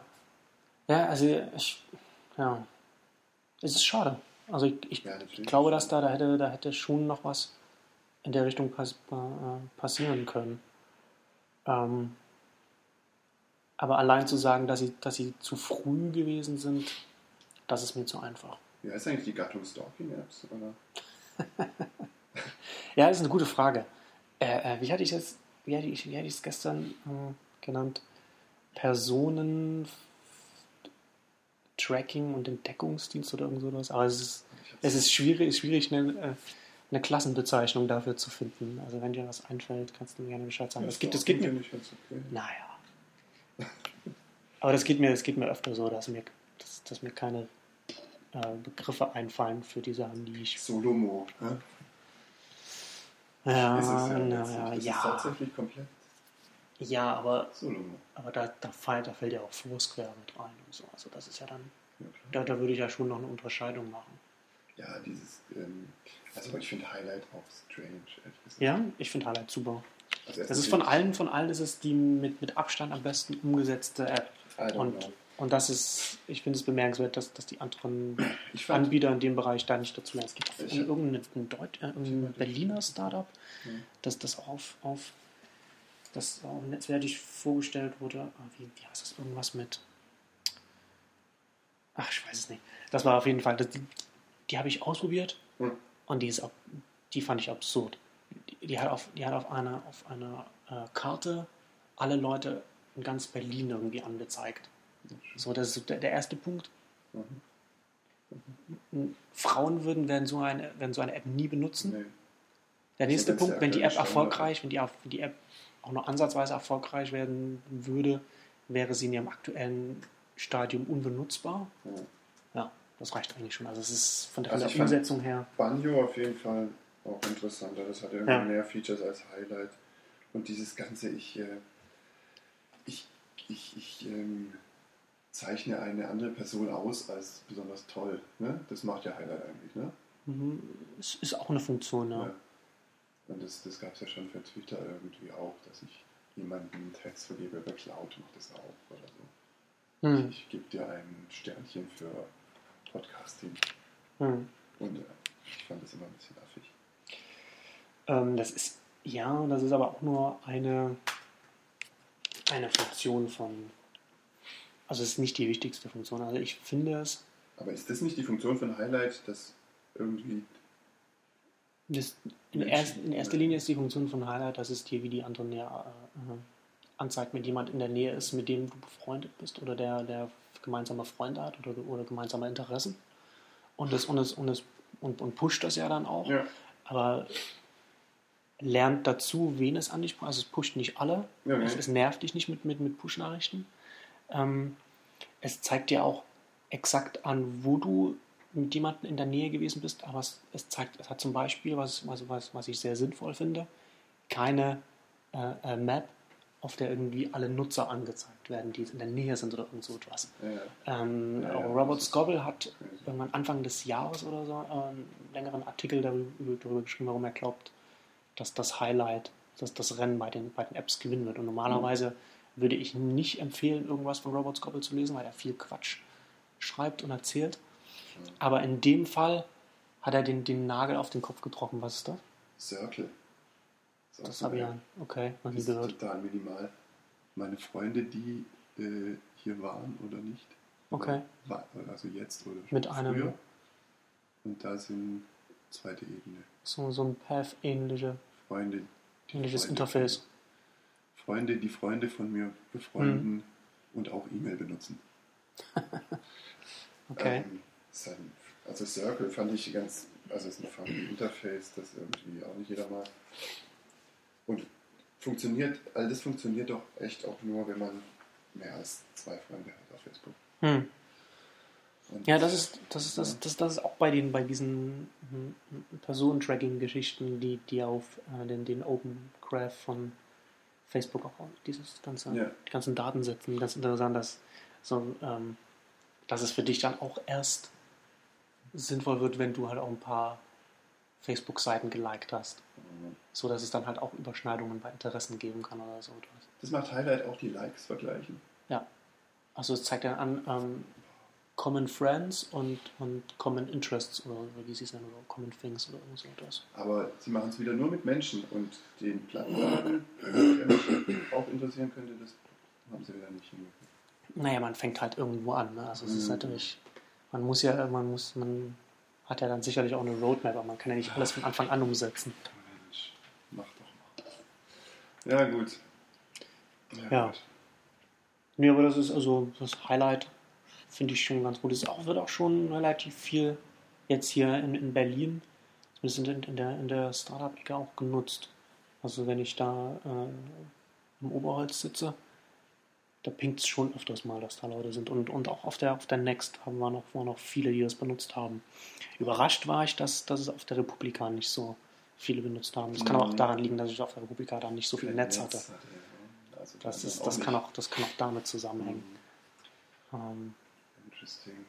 A: Ja, also ich, ja. Es ist schade. Also ich, ich
B: ja.
A: Ich glaube, dass da, da, hätte, da hätte schon noch was in der Richtung pass, äh, passieren können. Ähm, aber allein zu sagen, dass sie, dass sie zu früh gewesen sind, das ist mir zu einfach.
B: Wie heißt eigentlich die Gattung Stalking-Apps? Oder? [LAUGHS]
A: Ja, das ist eine gute Frage. Äh, äh, wie hatte ich es wie hatte ich, wie hatte ich es gestern äh, genannt? Personen Tracking und Entdeckungsdienst oder irgend sowas. Aber es ist, es ist schwierig, schwierig eine, äh, eine Klassenbezeichnung dafür zu finden. Also wenn dir was einfällt, kannst du mir gerne Bescheid sagen.
B: Ja,
A: Es gibt, es gibt mir,
B: ganz okay.
A: naja. Aber das geht mir, das geht mir öfter so, dass mir, dass, dass mir keine äh, Begriffe einfallen für die Sachen, die ich.
B: Solomo. hä?
A: Ja,
B: ja,
A: na,
B: letztlich.
A: ja,
B: Das ist
A: ja,
B: tatsächlich komplett
A: ja, aber, aber da, da, fällt, da fällt ja auch Foursquare mit rein und so. Also das ist ja dann,
B: Ja,
A: da, da würde ich ja schon noch eine Unterscheidung machen.
B: Ja, dieses, ähm, also ich finde Highlight auch strange.
A: Ja, ich finde Highlight super.
B: Also
A: Das ist von allen, von allen ist es die mit, mit Abstand am besten umgesetzte App. Und,
B: know.
A: und das ist, ich finde es bemerkenswert, dass, dass die anderen [CLEARS THROAT]
B: fand,
A: Anbieter in dem Bereich da nicht dazu lernen. Es gibt irgendein, Deut äh, Berliner Startup,
B: Hm.
A: das das auch auf, auf das auch netzwertig vorgestellt wurde. Wie, wie heißt das? Irgendwas mit. Ach, ich weiß es nicht. Das war auf jeden Fall. Das, die die habe ich ausprobiert
B: Hm.
A: und die, ist, die fand ich absurd. Die, die hat auf, die hat auf einer, auf einer äh, Karte alle Leute in ganz Berlin irgendwie angezeigt. So, das ist der, der erste Punkt.
B: Mhm.
A: Frauen würden werden so eine, werden so eine App nie benutzen.
B: Nee.
A: Der nächste Punkt, wenn die App erfolgreich, wenn die, wenn die App auch nur ansatzweise erfolgreich werden würde, wäre sie in ihrem aktuellen Stadium unbenutzbar.
B: Ja.
A: Ja, das reicht eigentlich schon. Also es ist von der,
B: Also
A: der Umsetzung her.
B: Banjo auf jeden Fall auch interessanter. Das hat irgendwie
A: Ja.
B: mehr Features als Highlight. Und dieses Ganze, ich, äh, ich, ich, ich ähm, zeichne eine andere Person aus als besonders toll. Ne? Das macht ja Highlight eigentlich. Ne?
A: Mhm, Es ist auch eine Funktion, ja.
B: Ja. Und das, das gab es ja schon für Twitter irgendwie auch, dass ich jemanden Text vergebe über Cloud, macht das auch oder so.
A: Hm,
B: Ich gebe dir ein Sternchen für Podcasting.
A: hm.
B: Und äh, ich fand das immer ein bisschen affig.
A: Ähm, das ist, ja, das ist aber auch nur eine, eine Funktion von. Also es ist nicht die wichtigste Funktion. Also ich finde es,
B: Aber ist das nicht die Funktion von Highlight, dass irgendwie.
A: Das in, erst, in erster. Linie ist die Funktion von Highlight, dass es dir wie die anderen äh, anzeigt, wenn jemand in der Nähe ist, mit dem du befreundet bist oder der, der gemeinsame Freunde hat oder, oder gemeinsame Interessen. Und das, und, das, und, das, und, und pusht das ja dann auch.
B: Ja,
A: aber lernt dazu, wen es an dich Also es pusht nicht alle.
B: Ja,
A: es, es nervt dich nicht mit, mit, mit Push-Nachrichten. Ähm, es zeigt dir auch exakt an, wo du mit jemandem in der Nähe gewesen bist, aber es, es zeigt, es hat zum Beispiel, was, was, was, was ich sehr sinnvoll finde, keine äh, äh, Map, auf der irgendwie alle Nutzer angezeigt werden, die in der Nähe sind oder irgend so etwas.
B: Ja.
A: Ähm,
B: Ja, ja,
A: Robert Scoble hat irgendwann Anfang des Jahres oder so äh, einen längeren Artikel darüber, darüber geschrieben, warum er glaubt, dass das Highlight, dass das Rennen bei den, bei den Apps gewinnen wird. Und normalerweise würde ich nicht empfehlen, irgendwas von Robert Scoble zu lesen, weil er viel Quatsch schreibt und erzählt. Aber in dem Fall hat er den, den Nagel auf den Kopf getroffen. Was ist das?
B: Circle.
A: Das
B: so
A: habe ich ja, okay, noch nie
B: Das
A: gehört.
B: total minimal. Meine Freunde, die äh, hier waren oder nicht.
A: Okay.
B: War, also jetzt oder
A: Mit einem-
B: früher. Und da sind zweite Ebene.
A: So, so ein Path-ähnliche,
B: Freunde.
A: ähnliches
B: Freunde
A: Interface.
B: Freunde, die Freunde von mir befreunden
A: Mhm.
B: und auch E-Mail benutzen. [LAUGHS]
A: Okay.
B: Ähm, ist ein, also Circle fand ich ganz, also es ist ein funny Interface, das irgendwie auch nicht jeder mag. Und funktioniert, all das funktioniert doch echt auch nur, wenn man mehr als zwei Freunde hat auf Facebook.
A: Hm.
B: Und
A: Ja, das ist, das ist, das, das, das ist auch bei den, bei diesen hm, Personentracking-Geschichten, die, die auf äh, den, den Open Graph von Facebook auch dieses ganze,
B: Ja.
A: die ganzen Daten setzen. Ganz interessant, dass, so, ähm, dass es für dich dann auch erst sinnvoll wird, wenn du halt auch ein paar Facebook-Seiten geliked hast. So dass es dann halt auch Überschneidungen bei Interessen geben kann oder so etwas.
B: Das macht Highlight auch die Likes vergleichen.
A: Ja. Also es zeigt dann an ähm, Common Friends und, und Common Interests oder wie sie es nennen, oder Common Things oder irgend so etwas.
B: Aber sie machen es wieder nur mit Menschen und den Plattformen, die auch interessieren könnte, das haben sie wieder nicht hingekriegt.
A: Naja, man fängt halt irgendwo an. Ne? Also es ist
B: Mhm.
A: natürlich, man muss ja, man muss, man hat ja dann sicherlich auch eine Roadmap, aber man kann ja nicht alles von Anfang an umsetzen.
B: Mach doch mal. Ja, gut.
A: Ja.
B: gut.
A: Nee, aber das ist also das Highlight, finde ich schon ganz gut. Es auch, wird auch schon relativ viel jetzt hier in, in Berlin, zumindest in, in der, in der Startup-Ecke auch genutzt. Also wenn ich da äh, im Oberholz sitze, da pinkt es schon öfters mal, dass da Leute sind. Und, und auch auf der, auf der Next haben wir noch, waren noch viele, die das benutzt haben. Überrascht war ich, dass, dass es auf der Republika nicht so viele benutzt haben. Das kann aber auch
B: Mhm.
A: daran liegen, dass ich auf der Republika dann nicht so viel Netz hatte.
B: Also
A: Das, ist, das, kann auch, das kann auch damit zusammenhängen.
B: Mhm.
A: Ähm,
B: Interesting.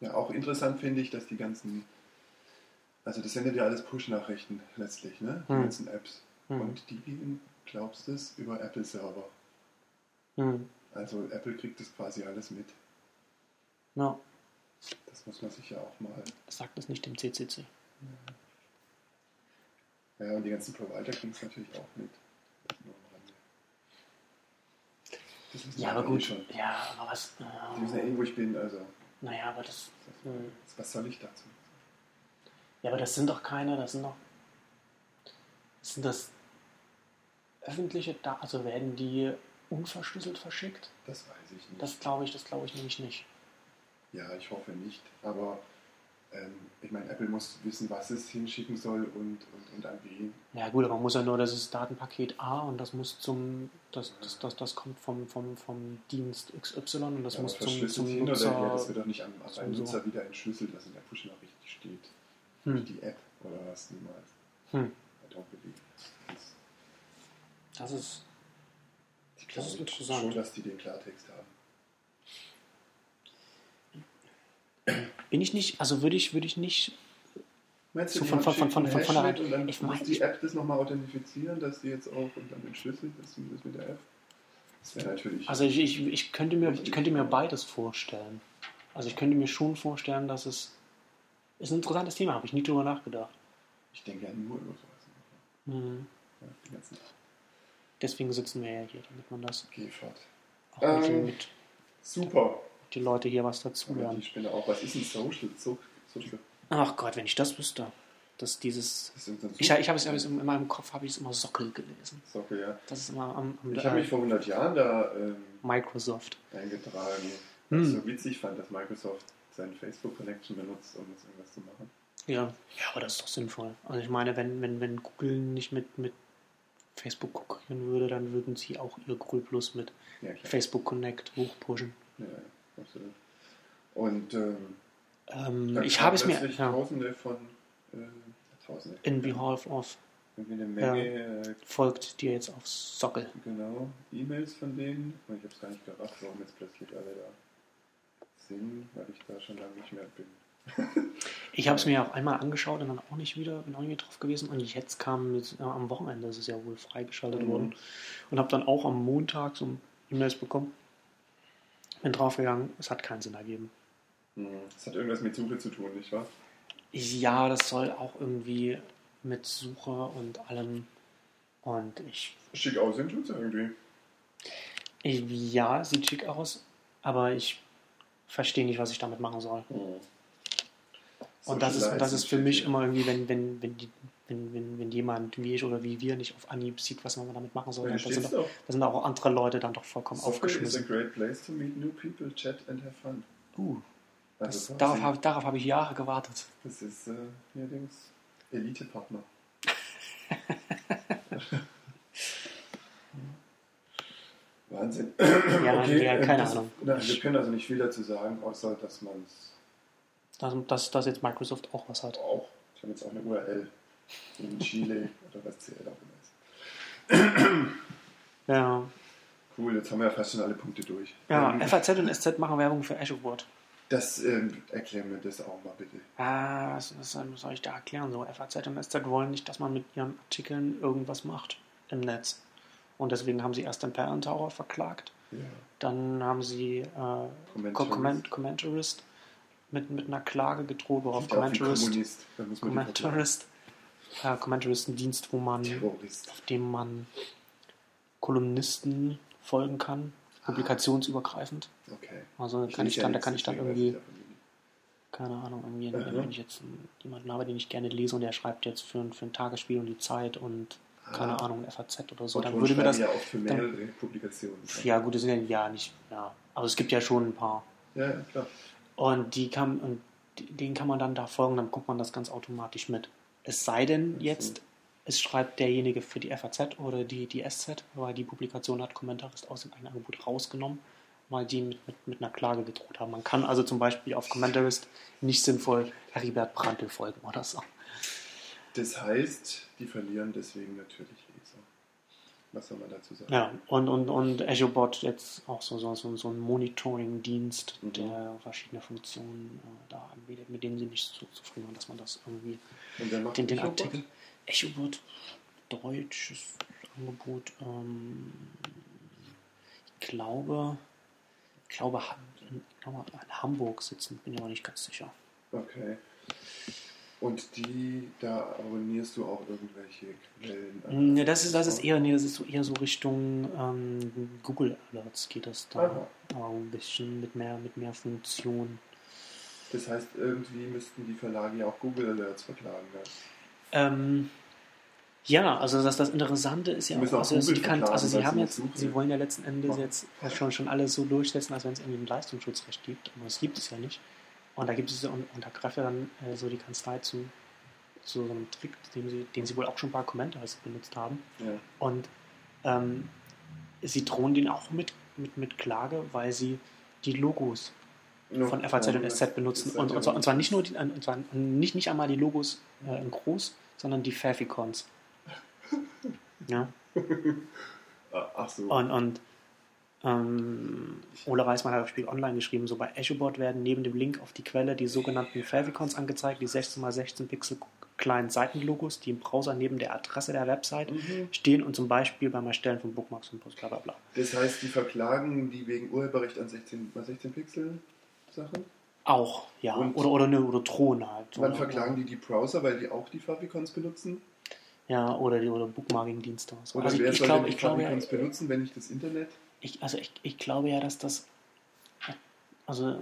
B: Ja, auch interessant finde ich, dass die ganzen, also das sind ja alles Push-Nachrichten letztlich, ne? Die
A: Hm.
B: ganzen Apps.
A: hm,
B: Und die gehen, glaubst du es, über Apple-Server.
A: Hm,
B: Also Apple kriegt das quasi alles mit.
A: ja,
B: Das muss man sich ja auch mal.
A: sagt es nicht dem CCC.
B: Ja, und die ganzen Provider kriegen es natürlich auch mit. Das
A: Ja, aber
B: eh
A: gut.
B: Schon.
A: Ja, aber was.
B: Die wissen ja
A: Äh,
B: eh, wo ich bin, also
A: naja, aber das. hm.
B: was soll ich dazu?
A: Ja, aber das sind doch keine, das sind doch. Sind das öffentliche Daten? Also werden die unverschlüsselt verschickt?
B: Das weiß ich nicht.
A: Das glaube ich, das glaube ich nämlich nicht.
B: Ja, ich hoffe nicht. Aber ähm, ich meine, Apple muss wissen, was es hinschicken soll und, und, und an wen.
A: Ja gut, aber man muss ja nur, das ist Datenpaket A und das muss zum, das, das, das, das kommt vom, vom, vom Dienst XY und das
B: Ja,
A: muss zum, zum
B: hin oder
A: Nutzer.
B: ja, das wird doch nicht am, beim
A: zum so.
B: Nutzer wieder entschlüsselt, dass in der Push-Nachricht steht.
A: Hm.
B: Die App oder was niemals.
A: Hm.
B: Das
A: ist. Das ist interessant.
B: schon, dass die den Klartext haben.
A: Bin ich nicht, also würde ich, würde ich nicht.
B: Meinst
A: So
B: die
A: von- von- von- von
B: Hash
A: vornherein.
B: mit und dann
A: Ich
B: muss die App das nochmal authentifizieren, dass sie jetzt auch und dann entschlüsselt ist und das mit der App. Das wäre natürlich.
A: Also ich, ich, ich, könnte mir, ich könnte mir beides vorstellen. Also ich könnte mir schon vorstellen, dass es. Ist ein interessantes Thema, habe ich nie drüber nachgedacht.
B: ich denke ja nur über sowas.
A: Mhm.
B: Ja, die ganzen
A: Deswegen sitzen wir ja hier, damit man das
B: Gehfahrt.
A: auch
B: Ähm.
A: mit
B: Super.
A: die Leute hier was dazulernen.
B: die Spinne auch. Was ist ein Social? So, Social.
A: Ach Gott, wenn ich das wüsste. Dass dieses.
B: Das
A: Ich, ich habe es, es in meinem Kopf habe ich es immer Sockel gelesen.
B: Sockel, ja.
A: Das ist immer am, am
B: Ich habe mich vor 100 Jahren da ähm,
A: Microsoft.
B: eingetragen,
A: Hm.
B: weil ich so witzig fand, dass Microsoft seinen Facebook Connection benutzt, um jetzt irgendwas zu machen.
A: Ja. ja, aber das ist doch sinnvoll. Also ich meine, wenn, wenn, wenn Google nicht mit, mit Facebook konkurrieren würde, dann würden sie auch ihr Google Plus mit
B: Ja.
A: Facebook Connect hochpushen.
B: Ja, ja, absolut. Und ähm,
A: Ähm, ich habe es mir ja,
B: Tausende von äh, Tausende.
A: in Behalf of
B: Irgendwie eine Menge, äh,
A: folgt dir jetzt aufs Sockel.
B: genau, E-Mails von denen. Ich habe es gar nicht gerafft, warum jetzt plötzlich alle da sind, weil ich da schon lange nicht mehr bin. [LAUGHS]
A: Ich habe es mir auch einmal angeschaut und dann auch nicht wieder, bin auch nicht mehr drauf gewesen. Und jetzt kam jetzt, äh, am Wochenende, das ist ja wohl freigeschaltet
B: Mhm.
A: worden. Und habe dann auch am Montag so E-Mails bekommen. Bin draufgegangen, es hat keinen Sinn ergeben.
B: Hm, Das hat irgendwas mit Suche zu tun, nicht wahr?
A: Ja, das soll auch irgendwie mit Suche und allem. Und ich,
B: Schick aussehen tut's ja irgendwie.
A: ich ja, es sieht schick aus, aber ich verstehe nicht, was ich damit machen soll. Und das ist, das ist für mich immer irgendwie, wenn, wenn, wenn, die, wenn, wenn, wenn jemand wie ich oder wie wir nicht auf Anhieb sieht, was man damit machen soll,
B: da
A: sind, da sind auch andere Leute dann doch vollkommen
B: Software is a
A: aufgeschmissen.
B: great place to meet new people, chat and have fun.
A: Uh, das, darauf habe darauf hab ich Jahre gewartet.
B: das ist äh, allerdings Elite-Partner. [LAUGHS] Wahnsinn.
A: Ja, ja, keine
B: das,
A: Ahnung.
B: Na, wir können also nicht viel dazu sagen, außer dass man es
A: Dass, dass, dass jetzt Microsoft auch was hat.
B: auch, ich habe jetzt auch eine URL in Chile oder was CL auch immer ist.
A: Ja,
B: Cool, jetzt haben wir ja fast schon alle Punkte durch.
A: ja
B: Ähm,
A: FAZ und SZ machen Werbung für Azure Board.
B: das ähm, erklären wir das auch mal bitte.
A: Ah, was, was soll ich da erklären? So, FAZ und SZ wollen nicht, dass man mit ihren Artikeln irgendwas macht im Netz. Und deswegen haben sie erst den Parent Tower verklagt.
B: Ja.
A: Dann haben sie äh,
B: Commentarist.
A: Co- Comment, Commentarist mit, mit einer Klage gedroht, worauf
B: auch wie
A: Commentarist, Commentarist, äh, Commentarist ein Dienst, wo man,
B: Terrorist.
A: auf dem man Kolumnisten folgen kann, publikationsübergreifend.
B: Okay.
A: Also kann ich dann, da kann ich dann irgendwie, keine Ahnung, irgendwie,
B: Aha.
A: wenn ich jetzt jemanden habe, den ich gerne lese und der schreibt jetzt für, ein- für ein Tagesspiel und die Zeit und keine
B: Ah.
A: Ahnung, FAZ oder so, dann
B: Autoren
A: würde mir das,
B: ja oft für
A: dann-
B: mehrere Publikationen.
A: ja gut, das sind ja, ja nicht, ja, aber es gibt ja schon ein paar.
B: Ja, ja, klar.
A: Und die kann, und denen kann man dann da folgen, dann kommt man das ganz automatisch mit. Es sei denn jetzt, es schreibt derjenige für die FAZ oder die, die SZ, weil die Publikation hat Kommentarist aus dem eigenen Angebot rausgenommen, weil die mit, mit, mit einer Klage gedroht haben. Man kann also zum Beispiel auf Commentarist nicht sinnvoll Heribert Brandl folgen oder so.
B: Das heißt, die verlieren deswegen natürlich. Was soll man dazu sagen?
A: Ja, und, und, und AzureBot jetzt auch so, so, so, ein Monitoring-Dienst,
B: Mhm.
A: der verschiedene Funktionen äh, da anbietet, mit denen sie nicht so zufrieden waren, dass man das irgendwie den, den
B: Echobot?
A: Artikel. EchoBot, deutsches Angebot. Ähm, ich glaube, ich glaube, in, ich glaube, in Hamburg sitzen, bin ich aber nicht ganz sicher.
B: Okay. Und die, da abonnierst du auch irgendwelche Quellen?
A: Ja, das ist, das ist eher, nee, das ist so eher so Richtung ähm, Google Alerts geht das da.
B: Aha.
A: Aber ein bisschen mit mehr, mit mehr Funktion.
B: Das heißt, irgendwie müssten die Verlage ja auch Google Alerts verklagen. Ne?
A: Ähm, ja, also das, das Interessante ist ja
B: Sie
A: auch,
B: auch
A: also,
B: Google
A: die kann, also sie haben
B: sie
A: jetzt, sie wollen ja letzten Endes jetzt schon, schon alles so durchsetzen, als wenn es irgendwie ein Leistungsschutzrecht gibt, aber es gibt es ja nicht. Und da gibt es und, und da greift ja dann äh, so die Kanzlei zu, zu so einem Trick, den sie, den sie wohl auch schon bei Commentaries benutzt haben.
B: Ja.
A: Und ähm, sie drohen den auch mit, mit, mit Klage, weil sie die Logos von FAZ und SZ benutzen. Und, und, zwar, und zwar nicht nur die, und zwar nicht, nicht einmal die Logos äh, in groß, sondern die Favicons. [LAUGHS] Ja.
B: Ach so.
A: Und, und ähm, Ole Reismann hat auf Spiel Online geschrieben, so bei EchoBot werden neben dem Link auf die Quelle die sogenannten Favicons angezeigt, die 16x16 Pixel kleinen Seitenlogos, die im Browser neben der Adresse der Website
B: Mhm.
A: stehen und zum Beispiel beim Erstellen von Bookmarks und Post, bla bla bla.
B: Das heißt, die verklagen die wegen Urheberrecht an 16, mal 16 Pixel Sachen?
A: Auch, ja.
B: Und-
A: oder, oder, ne, oder drohen halt.
B: Wann
A: Oder-
B: verklagen die die Browser, weil die auch die Favicons benutzen?
A: Ja, oder die oder Bookmarking-Dienste.
B: Oder
A: Also
B: wer
A: ich, ich
B: soll
A: glaube,
B: denn die
A: ich glaube ja,
B: Favicons benutzen, wenn nicht das Internet?
A: Ich, also ich, ich glaube ja, dass das also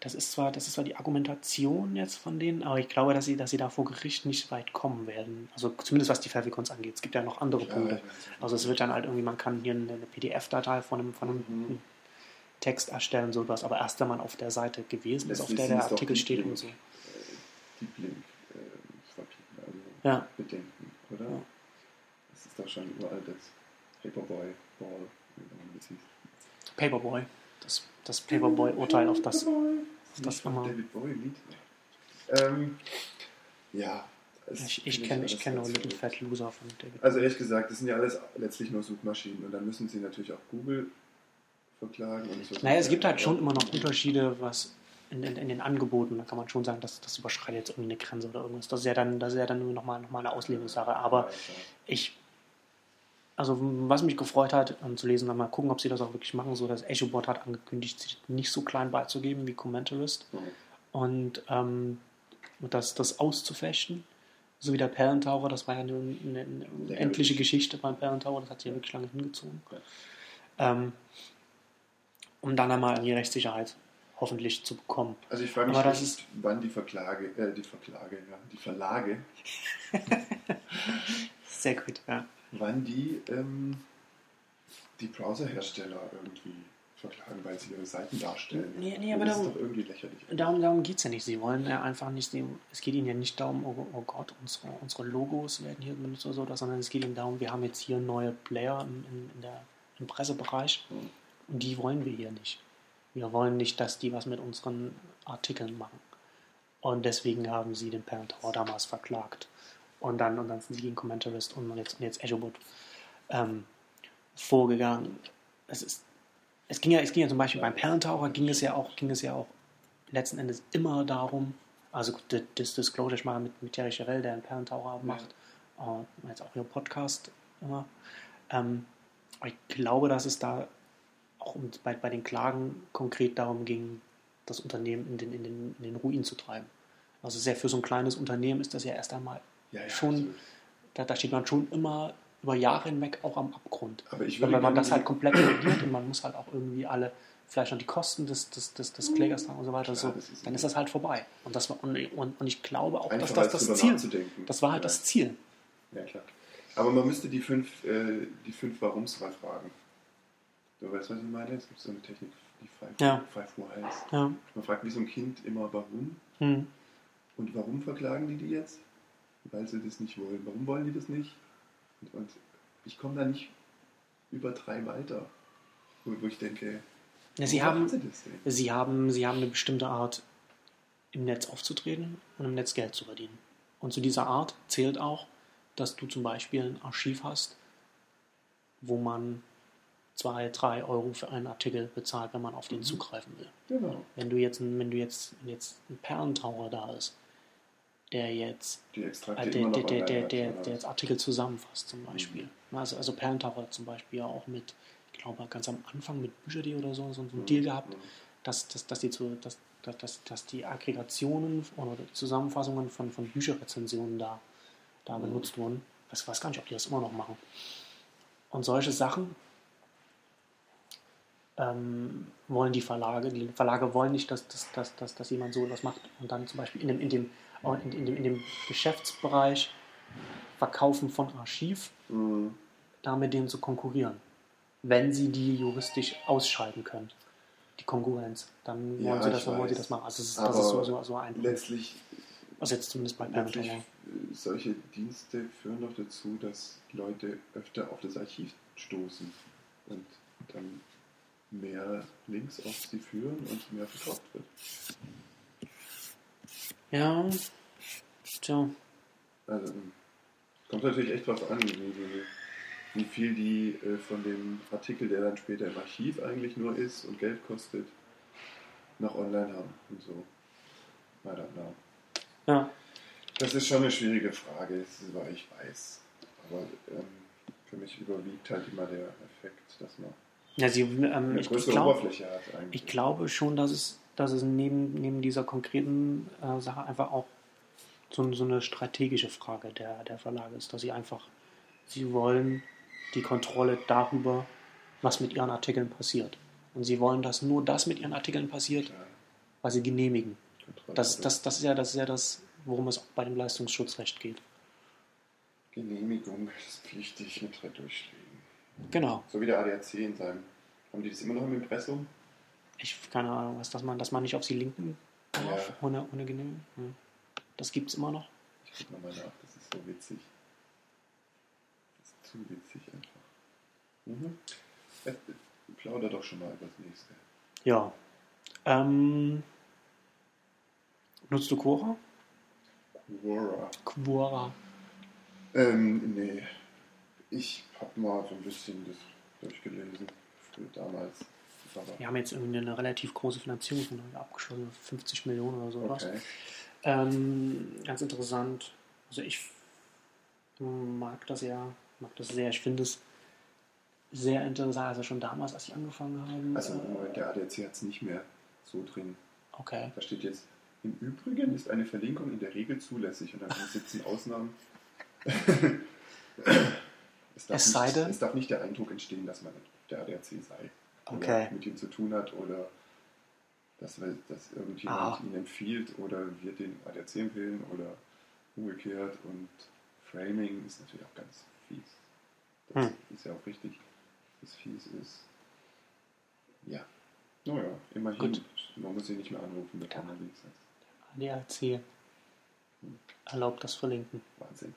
B: Das ist
A: das zwar, das ist zwar die Argumentation jetzt von denen, aber ich glaube, dass sie, dass sie da vor Gericht nicht weit kommen werden. Also zumindest was die Favicons angeht. Es gibt ja noch andere
B: Ja,
A: Punkte. Also es wird dann halt irgendwie, man kann hier eine, PDF-Datei von einem, von einem
B: Mhm.
A: Text erstellen, so was, aber erst wenn man auf der Seite gewesen ist, auf der der Artikel
B: die
A: steht
B: Link,
A: und so.
B: äh, Deep Link äh, also
A: Ja.
B: Bedenken, oder?
A: Ja.
B: Das ist doch schon uraltes Paperboy Ball,
A: Paperboy. Das, das Paperboy-Urteil, auf das,
B: Paperboy. Ist
A: Das mal-
B: David Bowie Lied? Ähm, ja.
A: Ich, ich kenne ich kenn nur Little. Fat Loser von David.
B: Also ehrlich gesagt, das sind ja alles letztlich nur Suchmaschinen und dann müssen sie natürlich auch Google verklagen. Und so.
A: Naja, es gibt halt schon immer noch Unterschiede, was in, in, in den Angeboten, da kann man schon sagen, dass das überschreitet jetzt irgendwie eine Grenze oder irgendwas. Das ist ja dann, das ist ja dann nur nochmal noch mal eine Auslegungssache. Aber ich, also was mich gefreut hat, um zu lesen, dann mal gucken, ob sie das auch wirklich machen. So, das EchoBot hat angekündigt, sich nicht so klein beizugeben wie Commentarist
B: Ja.
A: und ähm, das, das auszufechten. So wie der Perlentaucher, das war ja eine, eine, eine endliche Geschichte beim Perlentaucher, das hat sich ja wirklich lange hingezogen. Ähm, um dann einmal die Rechtssicherheit hoffentlich zu bekommen.
B: Also ich frage mich,
A: Aber
B: echt, wann die Verklage, äh, die Verklage, ja, die Verlage, [LAUGHS] [LAUGHS]
A: Sehr gut, ja.
B: Wann die ähm, die Browserhersteller irgendwie verklagen, weil sie ihre Seiten darstellen.
A: Nee, nee, aber
B: das ist
A: darum-
B: doch irgendwie lächerlich.
A: Darum, darum geht es ja nicht. Sie wollen ja einfach nicht, es geht ihnen ja nicht darum, oh, oh Gott, unsere, unsere Logos werden hier benutzt oder so, sondern es geht ihnen darum, wir haben jetzt hier neue Player in, in, in der, im Pressebereich
B: Hm.
A: und die wollen wir hier nicht. Wir wollen nicht, dass die was mit unseren Artikeln machen. Und deswegen haben sie den Parent Tower damals verklagt. Und dann, und dann sind sie gegen Commentarist und jetzt, und jetzt Azure ähm, vorgegangen. Es ist es ging ja, es ging ja zum Beispiel beim Perlentaucher ging es ja auch, ging es ja auch letzten Endes immer darum, also das- Disclosure ich mal mit, mit Thierry Chevelle, der einen Perlentaucher macht, äh, jetzt auch ihr Podcast immer. Ähm, ich glaube, dass es da auch um, bei, bei den Klagen konkret darum ging, das Unternehmen in den, in den, in den Ruin zu treiben. Also sehr für so ein kleines Unternehmen ist das ja erst einmal
B: Ja, ja,
A: schon,
B: absolut.
A: da, da steht man schon immer über Jahre hinweg auch am Abgrund.
B: Aber ich würde
A: wenn man das halt komplett ignoriert und man muss halt auch irgendwie alle, vielleicht noch die Kosten des, des, des, des Klägers tragen und so weiter,
B: Klar,
A: so,
B: das ist-
A: dann ist das halt vorbei. Und, das war, und, und, und ich glaube auch, dass
B: Einfach
A: das
B: als
A: das
B: drüber
A: Ziel. Das war halt
B: Ja.
A: das Ziel.
B: Ja, klar. Aber man müsste die fünf, äh, die fünf Warums mal fragen. Du weißt, was ich meine? Es gibt so eine Technik, die Five,
A: Ja.
B: Five Who heißt.
A: Ja.
B: Man fragt wie so ein Kind immer, warum?
A: Hm.
B: Und warum verklagen die die jetzt? Weil sie das nicht wollen. Warum wollen die das nicht? Und, und ich komme da nicht über drei weiter, wo, wo ich denke,
A: Ja, sie, haben,
B: sie
A: sie, haben, sie haben eine bestimmte Art, im Netz aufzutreten und im Netz Geld zu verdienen. Und zu dieser Art zählt auch, dass du zum Beispiel ein Archiv hast, wo man zwei, drei Euro für einen Artikel bezahlt, wenn man auf den
B: Mhm.
A: zugreifen will.
B: Genau.
A: Wenn du jetzt, ein- wenn du jetzt, wenn jetzt ein Perlentaucher da ist, der jetzt, äh, der, der, der, der, jetzt Artikel zusammenfasst zum Beispiel.
B: Mhm.
A: Also, also Perlentaucher zum Beispiel ja auch mit, ich glaube ganz am Anfang mit Bücher.de oder so, so ein
B: Mhm.
A: Deal gehabt,
B: Mhm.
A: dass, dass, dass, die, zu, dass, dass, dass, die Aggregationen oder Zusammenfassungen von, von Bücherrezensionen da, da
B: Mhm.
A: benutzt wurden. Ich weiß gar nicht, ob die das immer noch machen. Und solche Sachen ähm, wollen die Verlage, die Verlage wollen nicht, dass, dass, dass, dass, dass jemand so was macht und dann zum Beispiel in dem, in dem, in, in dem, in dem Geschäftsbereich Verkaufen von Archiv,
B: Mhm.
A: da mit denen zu konkurrieren. Wenn sie die juristisch ausschalten können, die Konkurrenz, dann wollen,
B: Ja,
A: sie, das, dann wollen sie das machen. Also das ist, das ist so, so, ein
B: Letztlich
A: Also jetzt zumindest bei
B: Letztlich, solche Dienste führen doch dazu, dass Leute öfter auf das Archiv stoßen und dann mehr Links auf sie führen und mehr verkauft wird.
A: Ja, tja.
B: Also kommt natürlich echt drauf an, wie, wie, viel die äh, von dem Artikel, der dann später im Archiv eigentlich nur ist und Geld kostet, noch online haben und so. I don't know.
A: Ja.
B: Das ist schon eine schwierige Frage, weil ich weiß. Aber ähm, für mich überwiegt halt immer der Effekt, dass man
A: Ja, sie, ähm,
B: eine größere
A: glaub,
B: Oberfläche hat eigentlich.
A: ich glaube schon, dass es, dass es neben, neben dieser konkreten äh, Sache einfach auch so, so eine strategische Frage der, der Verlage ist, dass sie einfach, sie wollen die Kontrolle darüber, was mit ihren Artikeln passiert. Und sie wollen, dass nur das mit ihren Artikeln passiert, was sie genehmigen. Das, das, das, ist ja, das ist ja das, worum es auch bei dem Leistungsschutzrecht geht.
B: Genehmigung ist pflichtig mit drei Durchschlägen.
A: Genau.
B: So wie der ADAC in seinem. Haben die das immer noch im Impressum?
A: Ich keine Ahnung, was, dass man, dass man nicht auf sie linken darf,
B: Ja.
A: ohne, ohne Genehmigung. Hm. Das gibt es immer noch.
B: Ich guck nochmal nach, das ist so witzig. Das ist zu witzig einfach. Mhm. Ja, plauder doch schon mal über das nächste.
A: Ja. Ähm, Nutzt du Quora?
B: Quora.
A: Quora.
B: Ähm, nee. Ich hab mal so ein bisschen das durchgelesen. Früher damals. War
A: Wir haben jetzt irgendwie eine relativ große Finanzierung von abgeschlossen, 50 Millionen oder sowas.
B: okay.
A: Ähm, ganz interessant. Also ich mag das ja, mag das sehr. Ich finde es sehr interessant, also schon damals, als ich angefangen habe.
B: Also Moment, der ADAC hat es nicht mehr so drin.
A: okay.
B: Da steht jetzt, im Übrigen ist eine Verlinkung in der Regel zulässig und dann 17 Ausnahmen. [LAUGHS] es, darf
A: Es
B: nicht, es darf nicht der Eindruck entstehen, dass man der ADAC sei.
A: Okay.
B: Mit ihm zu tun hat oder dass, dass irgendjemand
A: Ah.
B: ihn empfiehlt oder wir den ADAC empfehlen oder umgekehrt. Und Framing ist natürlich auch ganz fies. Das
A: Hm.
B: ist ja auch richtig, dass es fies ist. Ja. Naja, immerhin.
A: Gut.
B: Man muss sie nicht mehr anrufen, bevor man links ist.
A: ADAC erlaubt das Verlinken.
B: Wahnsinn.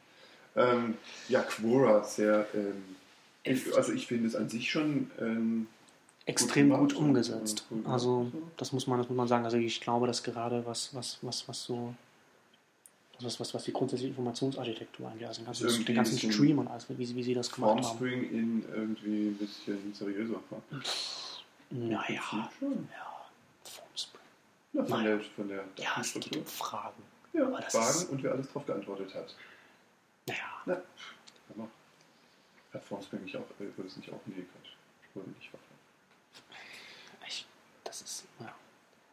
B: Ähm, ja, Quora, sehr. Ähm, ich, also, ich finde es an sich schon. Ähm,
A: Extrem gut
B: und-
A: umgesetzt.
B: und gut
A: Also das muss man, das muss man sagen. Also ich glaube, dass gerade was, was, was, was so was, was, was die grundsätzliche Informationsarchitektur angeht, also den ganzen,
B: irgendwie
A: den ganzen Stream und alles, wie, sie- wie sie das gemacht haben.
B: Formspring in irgendwie ein bisschen seriöser. ne?
A: Naja,
B: schon.
A: ja, Formspring.
B: Ja, von, der, von der
A: Ja, es geht
B: Datenstruktur.
A: um Fragen.
B: Ja,
A: aber das
B: Fragen
A: ist-
B: und wer alles drauf geantwortet hat.
A: Naja,
B: Na. Hat Formspring nicht auch, äh, würde es nicht auch, nee, Quatsch. Wurde nicht wahr.
A: ich, das ist, ja.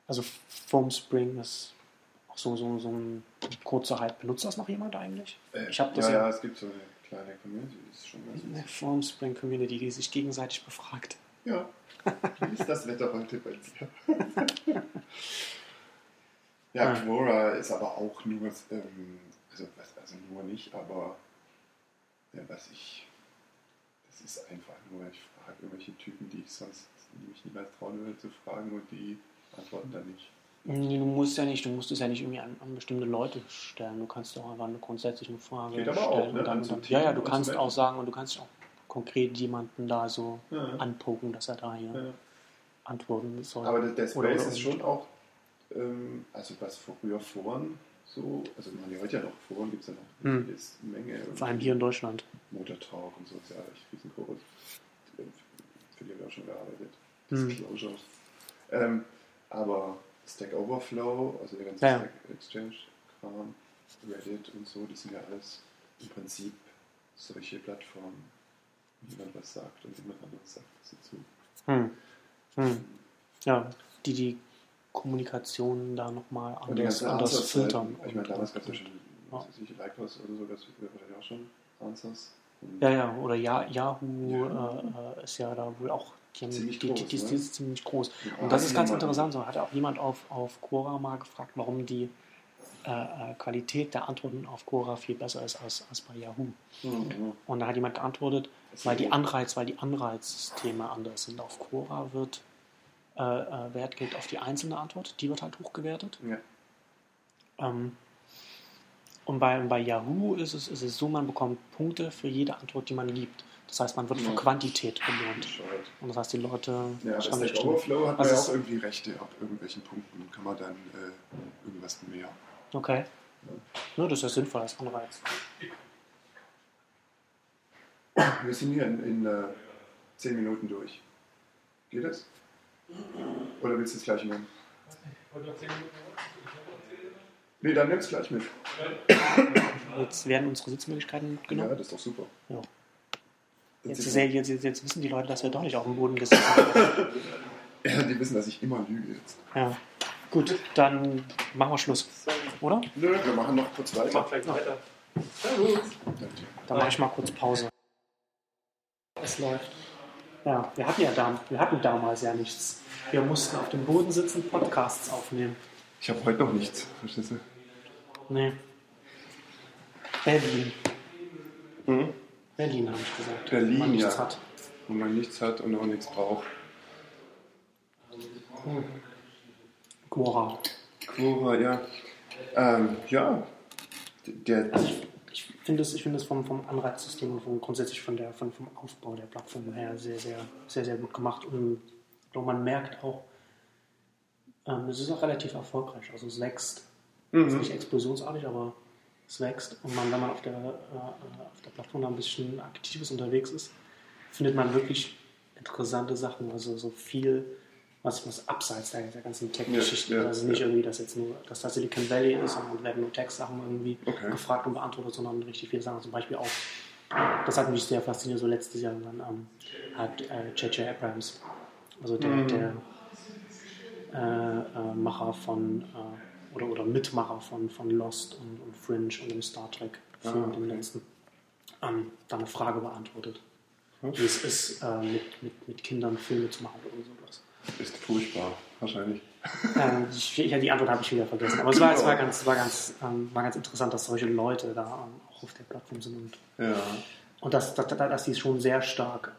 A: Also Formspring ist auch so, so, so ein kurzer Hype. Benutzt das noch jemand eigentlich?
B: Äh,
A: Ich das
B: ja,
A: ja-
B: ja, es gibt so eine kleine Community, das ist schon ganz
A: Eine
B: witzig.
A: Formspring Community, die sich gegenseitig befragt.
B: Ja. Wie ist das Wetter heute bei dir? ja,
A: Ah.
B: Quora ist aber auch nur, ähm, also, also nur nicht, aber ja, was ich, das ist einfach nur, ich frage irgendwelche Typen, die ich sonst, die mich niemals trauen würde zu fragen und die antworten dann nicht.
A: Nee, Du musst ja nicht, du musst es ja nicht irgendwie an, an bestimmte Leute stellen. Du kannst doch einfach eine grundsätzliche Frage
B: Geht aber
A: stellen.
B: auch, ne?
A: dann, dann, ja, ja, du kannst
B: Menschen.
A: auch sagen und du kannst auch konkret jemanden da so
B: Ja.
A: anpoken, dass er da hier
B: Ja.
A: antworten soll.
B: Aber der, der
A: Oder-
B: Space
A: oder-
B: ist schon auch, ähm, also was früher Foren so, also man ja heute ja noch Foren gibt es ja noch
A: Hm.
B: eine Menge.
A: Vor allem hier in Deutschland.
B: Motortalk und so ist ja echt riesengroß. Für die haben wir auch schon gearbeitet.
A: Hm.
B: Disclosures. Ähm, aber Stack Overflow, also der ganze
A: Ja, ja.
B: Stack Exchange-Kram, Reddit und so, das sind ja alles im Prinzip solche Plattformen, wo jemand was sagt und jemand anderes sagt was dazu.
A: Hm. Hm. Ja, die die Kommunikation da nochmal
B: die
A: anders, anders
B: Answers-Seiten.
A: filtern.
B: Ich meine, damals gab es ja schon,
A: Ja.
B: ich, Lycos oder so, das wäre wahrscheinlich auch schon Answers.
A: Ja, ja, oder ja, Yahoo Äh, äh, ist ja da wohl auch die,
B: Ziemlich
A: die, die,
B: groß,
A: die,
B: ne?
A: die ist ziemlich groß.
B: Ja,
A: Und das ist ganz interessant. So hat auch jemand auf, auf Quora mal gefragt, warum die äh, äh, Qualität der Antworten auf Quora viel besser ist als, als bei Yahoo.
B: Mhm.
A: Und da hat jemand geantwortet, weil die. Anreiz, weil die Anreizsysteme anders sind. Auf Quora wird äh, äh, Wert gelegt auf die einzelne Antwort, die wird halt hochgewertet.
B: Ja.
A: Ähm, und bei, bei Yahoo ist es, ist es so, man bekommt Punkte für jede Antwort, die man gibt. Das heißt, man wird für
B: Ja.
A: Quantität belohnt. Und das heißt, die Leute
B: Ja,
A: schreiben
B: Stack Overflow hat man ja auch irgendwie Rechte ab irgendwelchen Punkten. Kann man dann äh, irgendwas mehr.
A: Okay. Ja, das ist ja sinnvoll als Anreiz.
B: Wir sind hier in, in äh, 10 Minuten durch. Geht das? Oder willst du es gleich nehmen? Nee, dann nimm es gleich mit.
A: Jetzt werden unsere Sitzmöglichkeiten
B: Ja,
A: mitgenommen.
B: das ist doch super.
A: Ja. Jetzt, jetzt, jetzt, jetzt wissen die Leute, dass wir doch nicht auf dem Boden [LAUGHS] gesessen haben.
B: ja, die wissen, dass ich immer lüge jetzt.
A: Ja. Gut, dann machen wir Schluss. Oder?
B: Nö, wir machen noch kurz weiter.
C: vielleicht weiter.
A: Dann mache ich mal kurz Pause. Es läuft. Ja, wir hatten ja dam wir hatten damals ja nichts. Wir mussten auf dem Boden sitzen, Podcasts aufnehmen.
B: Ich habe heute noch nichts. Verstehst du?
A: Nee. Berlin.
B: Mhm.
A: Berlin, habe ich gesagt.
B: Berlin,
A: Wenn man nichts
B: ja.
A: hat.
B: Wo man nichts hat und auch nichts braucht.
A: Quora.
B: Quora, ja. Ähm, ja. Der,
A: Also ich, ich finde es, ich finde es vom, vom Anreizsystem und vom, grundsätzlich von der, von, vom Aufbau der Plattform her sehr, sehr, sehr, sehr gut gemacht. Und glaube, man merkt auch, ähm, es ist auch relativ erfolgreich. Also es wächst ist nicht explosionsartig, aber es wächst. Und man, wenn man auf der, äh, auf der Plattform da ein bisschen aktives unterwegs ist, findet man wirklich interessante Sachen. Also so viel, was, was abseits der, der ganzen Tech-Geschichten.
B: Ja, ja,
A: also nicht
B: ja.
A: irgendwie, dass jetzt nur, dass das Silicon Valley ist und werden nur Tech-Sachen irgendwie
B: Okay.
A: gefragt und beantwortet, sondern richtig viele Sachen. Zum Beispiel auch, das hat mich sehr fasziniert, so letztes Jahr dann ähm, hat äh, J.J. Abrams, also der,
B: Mhm.
A: der äh, äh, Macher von äh, oder, oder Mitmacher von, von Lost und, und Fringe und dem Star Trek Film,
B: Ah,
A: dem
B: okay.
A: letzten, ähm, da eine Frage beantwortet.
B: Okay.
A: Wie es ist, äh, mit, mit, mit Kindern Filme zu machen oder sowas.
B: Ist furchtbar, wahrscheinlich.
A: ähm, ich, ich, die Antwort habe ich wieder vergessen. Aber es war, es war, ganz, war, ganz, ähm, war ganz interessant, dass solche Leute da ähm, auch auf der Plattform sind und,
B: Ja.
A: und dass, dass, dass die schon sehr stark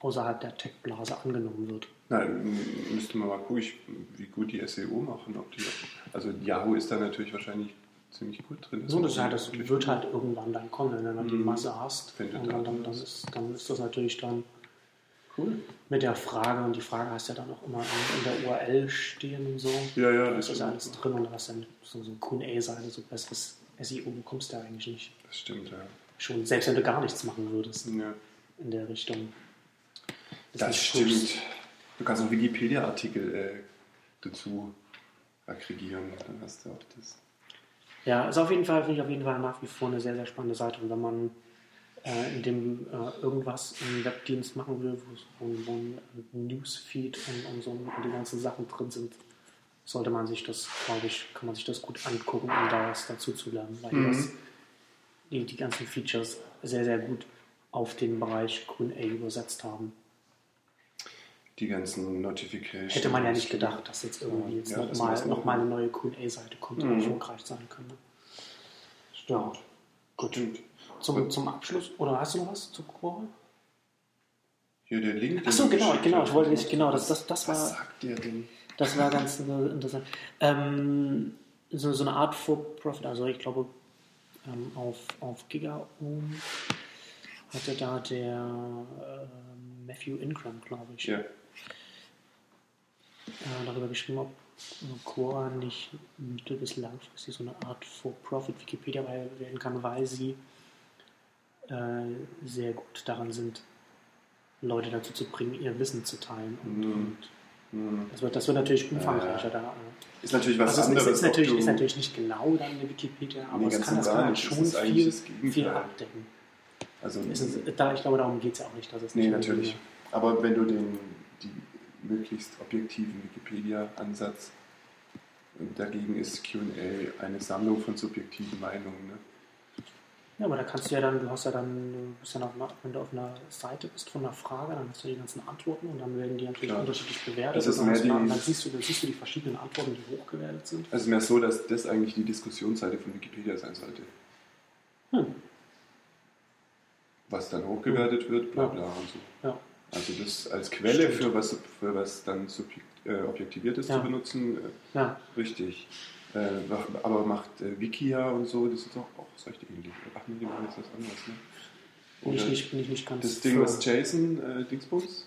A: außerhalb der Tech-Blase angenommen wird.
B: Nein, müsste man mal gucken, wie gut die SEO machen. Ob die, also Yahoo ist da natürlich wahrscheinlich ziemlich gut drin.
A: So, das, halt, das wird halt irgendwann dann kommen, wenn du dann die
B: Mhm.
A: Masse hast.
B: Findet
A: Und dann,
B: dann
A: dann,
B: was.
A: ist, dann ist das natürlich dann
B: cool.
A: mit der Frage, und die Frage hast ja dann auch immer in, der URL stehen und so.
B: Ja, ja,
A: Da
B: das
A: ist das alles drin und hast dann so, so QA-Seite, so besseres SEO bekommst du ja eigentlich nicht.
B: Das stimmt, ja.
A: Schon, selbst wenn du gar nichts machen würdest
B: ja.
A: in der Richtung.
B: Das
A: nicht
B: stimmt.
A: guckst.
B: Du kannst auch Wikipedia-Artikel äh, dazu aggregieren. Dann hast du auch das.
A: Ja, ist auf jeden Fall, finde ich auf jeden Fall nach wie vor eine sehr, sehr spannende Seite. Und wenn man äh, in dem äh, irgendwas im Webdienst machen will, wo, wo, ein Newsfeed und, und so und die ganzen Sachen drin sind, sollte man sich das, glaube ich, kann man sich das gut angucken, um da was dazu zu lernen. Weil die,
B: Mhm.
A: das, die, die ganzen Features sehr, sehr gut auf den Bereich QA übersetzt haben.
B: Die ganzen Notifications.
A: Hätte man ja nicht gedacht, dass jetzt irgendwie jetzt
B: Ja,
A: nochmal noch mal eine neue QA-Seite kommt, die
B: Mhm.
A: erfolgreich sein könnte. Ja, gut.
B: Stimmt.
A: Zum, zum Abschluss, oder hast du noch was zu Quora?
B: Hier der Link.
A: Achso, genau, genau, ich wollte nicht, genau, das, das, das,
B: Was
A: war,
B: sagt der denn?
A: das war ganz [LAUGHS] interessant. Ähm, so, so eine Art For-Profit, also ich glaube, ähm, auf, auf GigaOM hatte da der äh, Matthew Ingram, glaube ich,
B: Ja.
A: Äh, darüber geschrieben, ob Quora nicht mittel- bis langfristig so eine Art For-Profit Wikipedia werden kann, weil sie äh, sehr gut daran sind, Leute dazu zu bringen, ihr Wissen zu teilen. Und,
B: Mhm.
A: und
B: Hm.
A: das, wird, das wird natürlich umfangreicher
B: Ja.
A: da. äh.
B: Ist natürlich was
A: Also es ist,
B: anderes.
A: ist, natürlich, ist natürlich nicht genau dann eine Wikipedia, aber es kann, das kann halt schon viel, viel abdecken.
B: Also,
A: ist, da, ich glaube, darum geht es ja auch nicht. Dass es
B: nee, natürlich. Aber wenn du den die möglichst objektiven Wikipedia-Ansatz dagegen ist QA eine Sammlung von subjektiven Meinungen. Ne?
A: Ja, aber da kannst du ja dann, du hast ja dann, du bist ja noch, wenn du auf einer Seite bist von einer Frage, dann hast du die ganzen Antworten und dann werden die natürlich
B: Klar.
A: unterschiedlich bewertet.
B: Das ist
A: und dann,
B: mehr die-
A: dann, siehst du, dann siehst du die verschiedenen Antworten, die hochgewertet sind.
B: Also mehr so, dass das eigentlich die Diskussionsseite von Wikipedia sein sollte.
A: Hm.
B: Was dann hochgewertet wird, bla bla und so.
A: Ja.
B: Also das als Quelle
A: Stimmt.
B: für was, für was dann subjekt, äh, Objektiviertes
A: Ja.
B: zu benutzen, äh,
A: ja,
B: richtig. Äh, aber macht äh, Wikia und so, das ist doch auch recht ähnlich. Ach nee, die machen jetzt was anderes, ne?
A: bin ich, nicht, bin ich nicht ganz
B: Das Ding,
A: für.
B: was Jason äh, Dingsbums?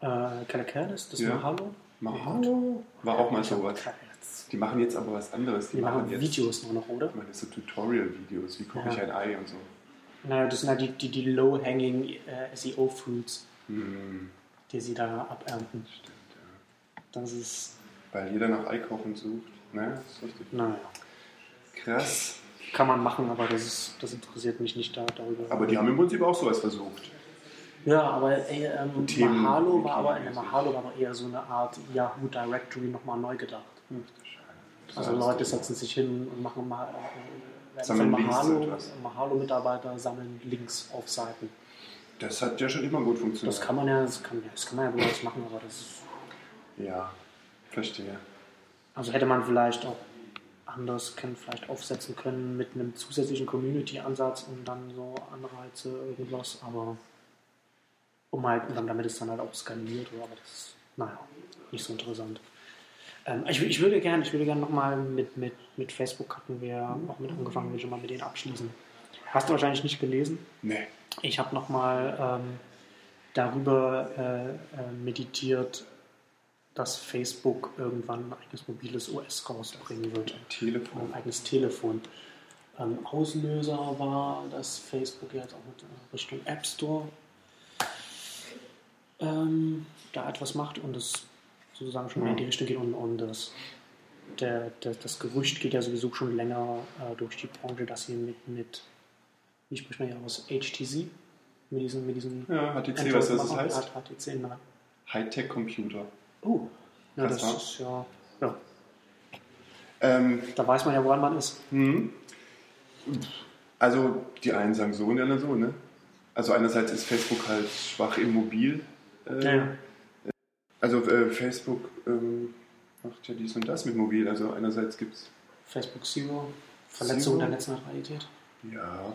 A: Äh, Calacanis, das
B: Ja.
A: Mahalo?
B: Mahalo? War auch mal sowas. Die machen jetzt aber was anderes.
A: Die machen
B: jetzt
A: Videos nur noch, oder?
B: Ich meine, so Tutorial-Videos, wie koche
A: Ja.
B: ich ein Ei und so.
A: Naja, das sind halt die, die, die low-hanging äh, SEO-Fruits,
B: Hm,
A: die sie da abernten.
B: stimmt, ja.
A: Das ist,
B: Weil jeder nach Eikochen sucht. Ne, das ist richtig.
A: naja,
B: Krass.
A: kann man machen, aber das, ist, das interessiert mich nicht da, darüber.
B: Aber die haben im Prinzip auch sowas versucht.
A: Ja, aber ey, ähm,
B: Themen-
A: Mahalo war aber,
B: Themenmäßig.
A: Mahalo war aber eher so eine Art Yahoo Directory nochmal neu gedacht.
B: Das
A: Also Leute setzen sich hin und machen mal äh,
B: Sammeln Links
A: Mahalo. Mahalo-Mitarbeiter sammeln Links auf Seiten.
B: Das hat ja schon immer gut funktioniert.
A: Das kann man ja, das kann, das kann man ja durchaus machen, aber das ist,
B: Ja, verstehe.
A: also hätte man vielleicht auch anders können, vielleicht aufsetzen können mit einem zusätzlichen Community-Ansatz und dann so Anreize, irgendwas, aber um halt, damit es dann halt auch skaliert, oder, aber das ist, naja, nicht so interessant. Ähm, ich, ich würde gerne, ich würde gerne nochmal mit, mit, mit Facebook hatten wir auch mit angefangen, will schon mal mit denen abschließen. Hast du wahrscheinlich nicht gelesen?
B: Nee.
A: Ich habe nochmal ähm, darüber äh, äh, meditiert, dass Facebook irgendwann ein eigenes mobiles OS rausbringen wird.
B: Ein Telefon.
A: Ein eigenes Telefon. Ähm, Auslöser war, dass Facebook jetzt auch mit Richtung App Store ähm, da etwas macht und es sozusagen schon mehr in die Richtung geht und, und das, der, der, das Gerücht geht ja sowieso schon länger äh, durch die Branche, dass sie mit, mit wie spricht man ja aus, HTC, mit diesen, mit diesen
B: Ja, HTC, was das heißt?
A: HTC, nein.
B: Hightech-Computer.
A: Oh, ja, das
B: wa?
A: ist ja, ja,
B: Ähm,
A: da weiß man ja, woran man ist.
B: hm. Also die einen sagen so und die anderen so, ne? Also einerseits ist Facebook halt schwach im Mobil. Äh,
A: Ja, ja.
B: Also äh, Facebook ähm, macht ja dies und das mit Mobil. Also einerseits gibt es,
A: Facebook Zero, Verletzung der Netzneutralität.
B: ja,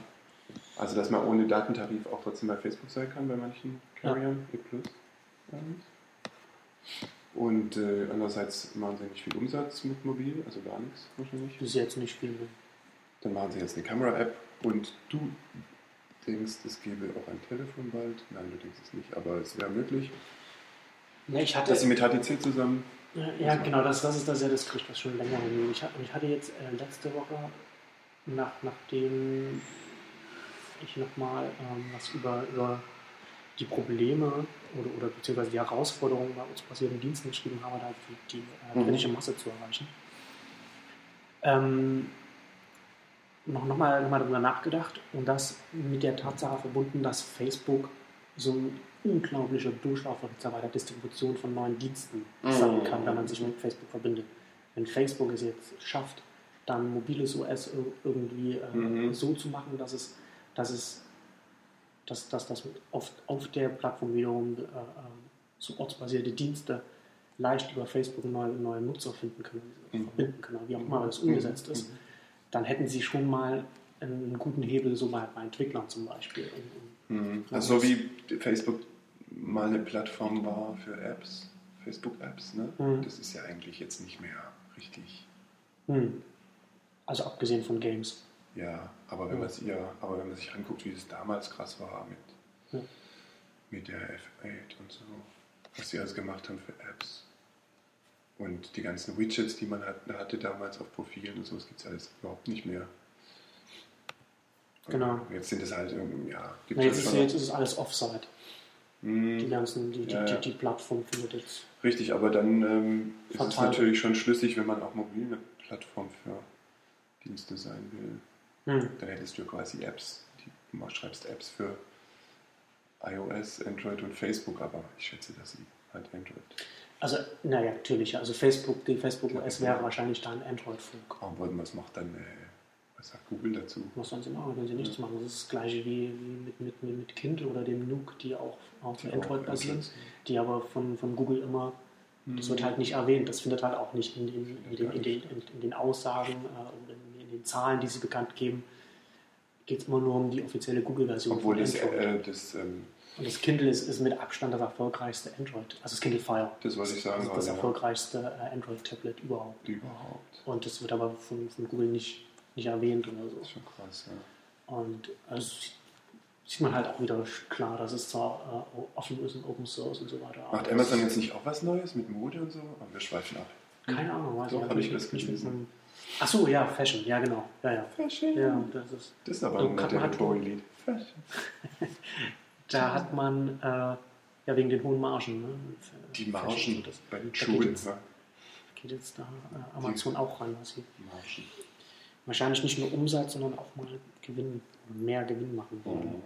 B: also dass man ohne Datentarif auch trotzdem bei Facebook sein kann bei manchen Carriern, E+. ähm. Und äh, andererseits machen sie nicht viel Umsatz mit Mobil, also gar nichts wahrscheinlich.
A: Ist jetzt nicht viel.
B: Dann machen sie jetzt eine Kamera-App und du denkst, es gäbe auch ein Telefon bald. Nein, du denkst es nicht, aber es wäre möglich,
A: Ne, ich hatte,
B: dass sie mit HTC zusammen.
A: ja, genau, das, das ist das ja das Gerücht, das schon länger rumgeht. Ich, ich hatte jetzt äh, letzte Woche, nach, nachdem ich nochmal ähm, was über, über die Probleme oder, oder beziehungsweise die Herausforderungen bei uns basierenden Diensten geschrieben habe, da die, die äh,
B: Mhm.
A: kritische Masse zu erreichen. Ähm, noch, noch, mal, noch mal darüber nachgedacht und das mit der Tatsache verbunden, dass Facebook so Durchlauferhitzer bei der Distribution von neuen Diensten sein
B: Mhm.
A: kann, wenn man sich mit Facebook verbindet. Wenn Facebook es jetzt schafft, dann mobiles OS ir- irgendwie äh,
B: Mhm.
A: so zu machen, dass es, dass es dass, dass, dass auf, auf der Plattform wiederum äh, äh, so ortsbasierte Dienste leicht über Facebook neue, neue Nutzer finden können,
B: Mhm.
A: verbinden können, wie auch immer das umgesetzt ist, dann hätten sie schon mal einen guten Hebel, so bei, bei Entwicklern zum Beispiel. Und, und
B: Mhm. Also so wie Facebook mal eine Plattform war für Apps, Facebook-Apps, ne?
A: Mhm.
B: Das ist ja eigentlich jetzt nicht mehr richtig.
A: Hm. Also abgesehen von Games.
B: Ja, aber wenn sich ja, aber wenn man sich anguckt, wie es damals krass war mit,
A: Ja.
B: mit der F8 und so, was sie alles gemacht haben für Apps. Und die ganzen Widgets, die man hat, hatte damals auf Profilen und so, das gibt es alles überhaupt nicht mehr.
A: Genau.
B: Jetzt sind es halt, ja, gibt
A: Na, jetzt, ist, jetzt ist es alles Offside.
B: Hm,
A: Die ganzen, die, die,
B: Ja, ja.
A: die, die Plattform findet jetzt.
B: Richtig, aber dann ähm, ist es natürlich schon schlüssig, wenn man auch mobil eine Plattform für Dienste sein will.
A: Hm.
B: Dann hättest du quasi Apps, die, du schreibst Apps für iOS, Android und Facebook, aber ich schätze, dass sie halt Android.
A: Also, naja, natürlich. Also Facebook, die Facebook OS wäre wahrscheinlich dann Android-Funk.
B: Aber was macht dann, äh, was sagt Google dazu?
A: Was sollen sie machen, wenn sie nichts machen? Das ist das gleiche wie, mit, mit, mit, Kindle oder dem Nuke, die auch auf
B: Die
A: Android basieren,
B: Android
A: die aber von, von Google immer, das wird halt nicht erwähnt, das findet halt auch nicht in den, in den, in den, in, in den Aussagen äh, oder in, in den Zahlen, die sie bekannt geben, geht es immer nur um die offizielle Google-Version
B: Obwohl
A: von
B: das, äh, das, ähm,
A: Und das Kindle ist, ist mit Abstand das erfolgreichste Android, also das Kindle Fire.
B: das wollte ich sagen,
A: Das ist das
B: gerade,
A: erfolgreichste äh, Android-Tablet überhaupt.
B: überhaupt.
A: Und das wird aber von, von Google nicht, nicht erwähnt oder so.
B: Das ist schon krass, ja.
A: Und also sieht- man halt auch wieder klar, dass es zwar äh, offen ist und Open Source und so weiter.
B: Macht Amazon jetzt nicht auch was Neues mit Mode und so? Aber wir schweifen ab.
A: Keine Ahnung, weiß
B: Doch,
A: ich
B: hab ich gelesen.
A: Ach so, ja, Fashion, ja genau. Ja, ja.
B: Fashion.
A: ja das ist,
B: Das ist aber
A: So
B: ein
A: halt-
B: Boy-Lied. Fashion. [LAUGHS]
A: da hat man, äh, ja wegen den hohen Margen. Ne?
B: Die Margen
A: das
B: bei den
A: da
B: Schuhen.
A: geht jetzt- geht jetzt da äh, Amazon auch ran, was sie
B: Margen.
A: Wahrscheinlich nicht nur Umsatz, sondern auch mal Gewinn, mehr Gewinn machen wollen.
B: Mhm.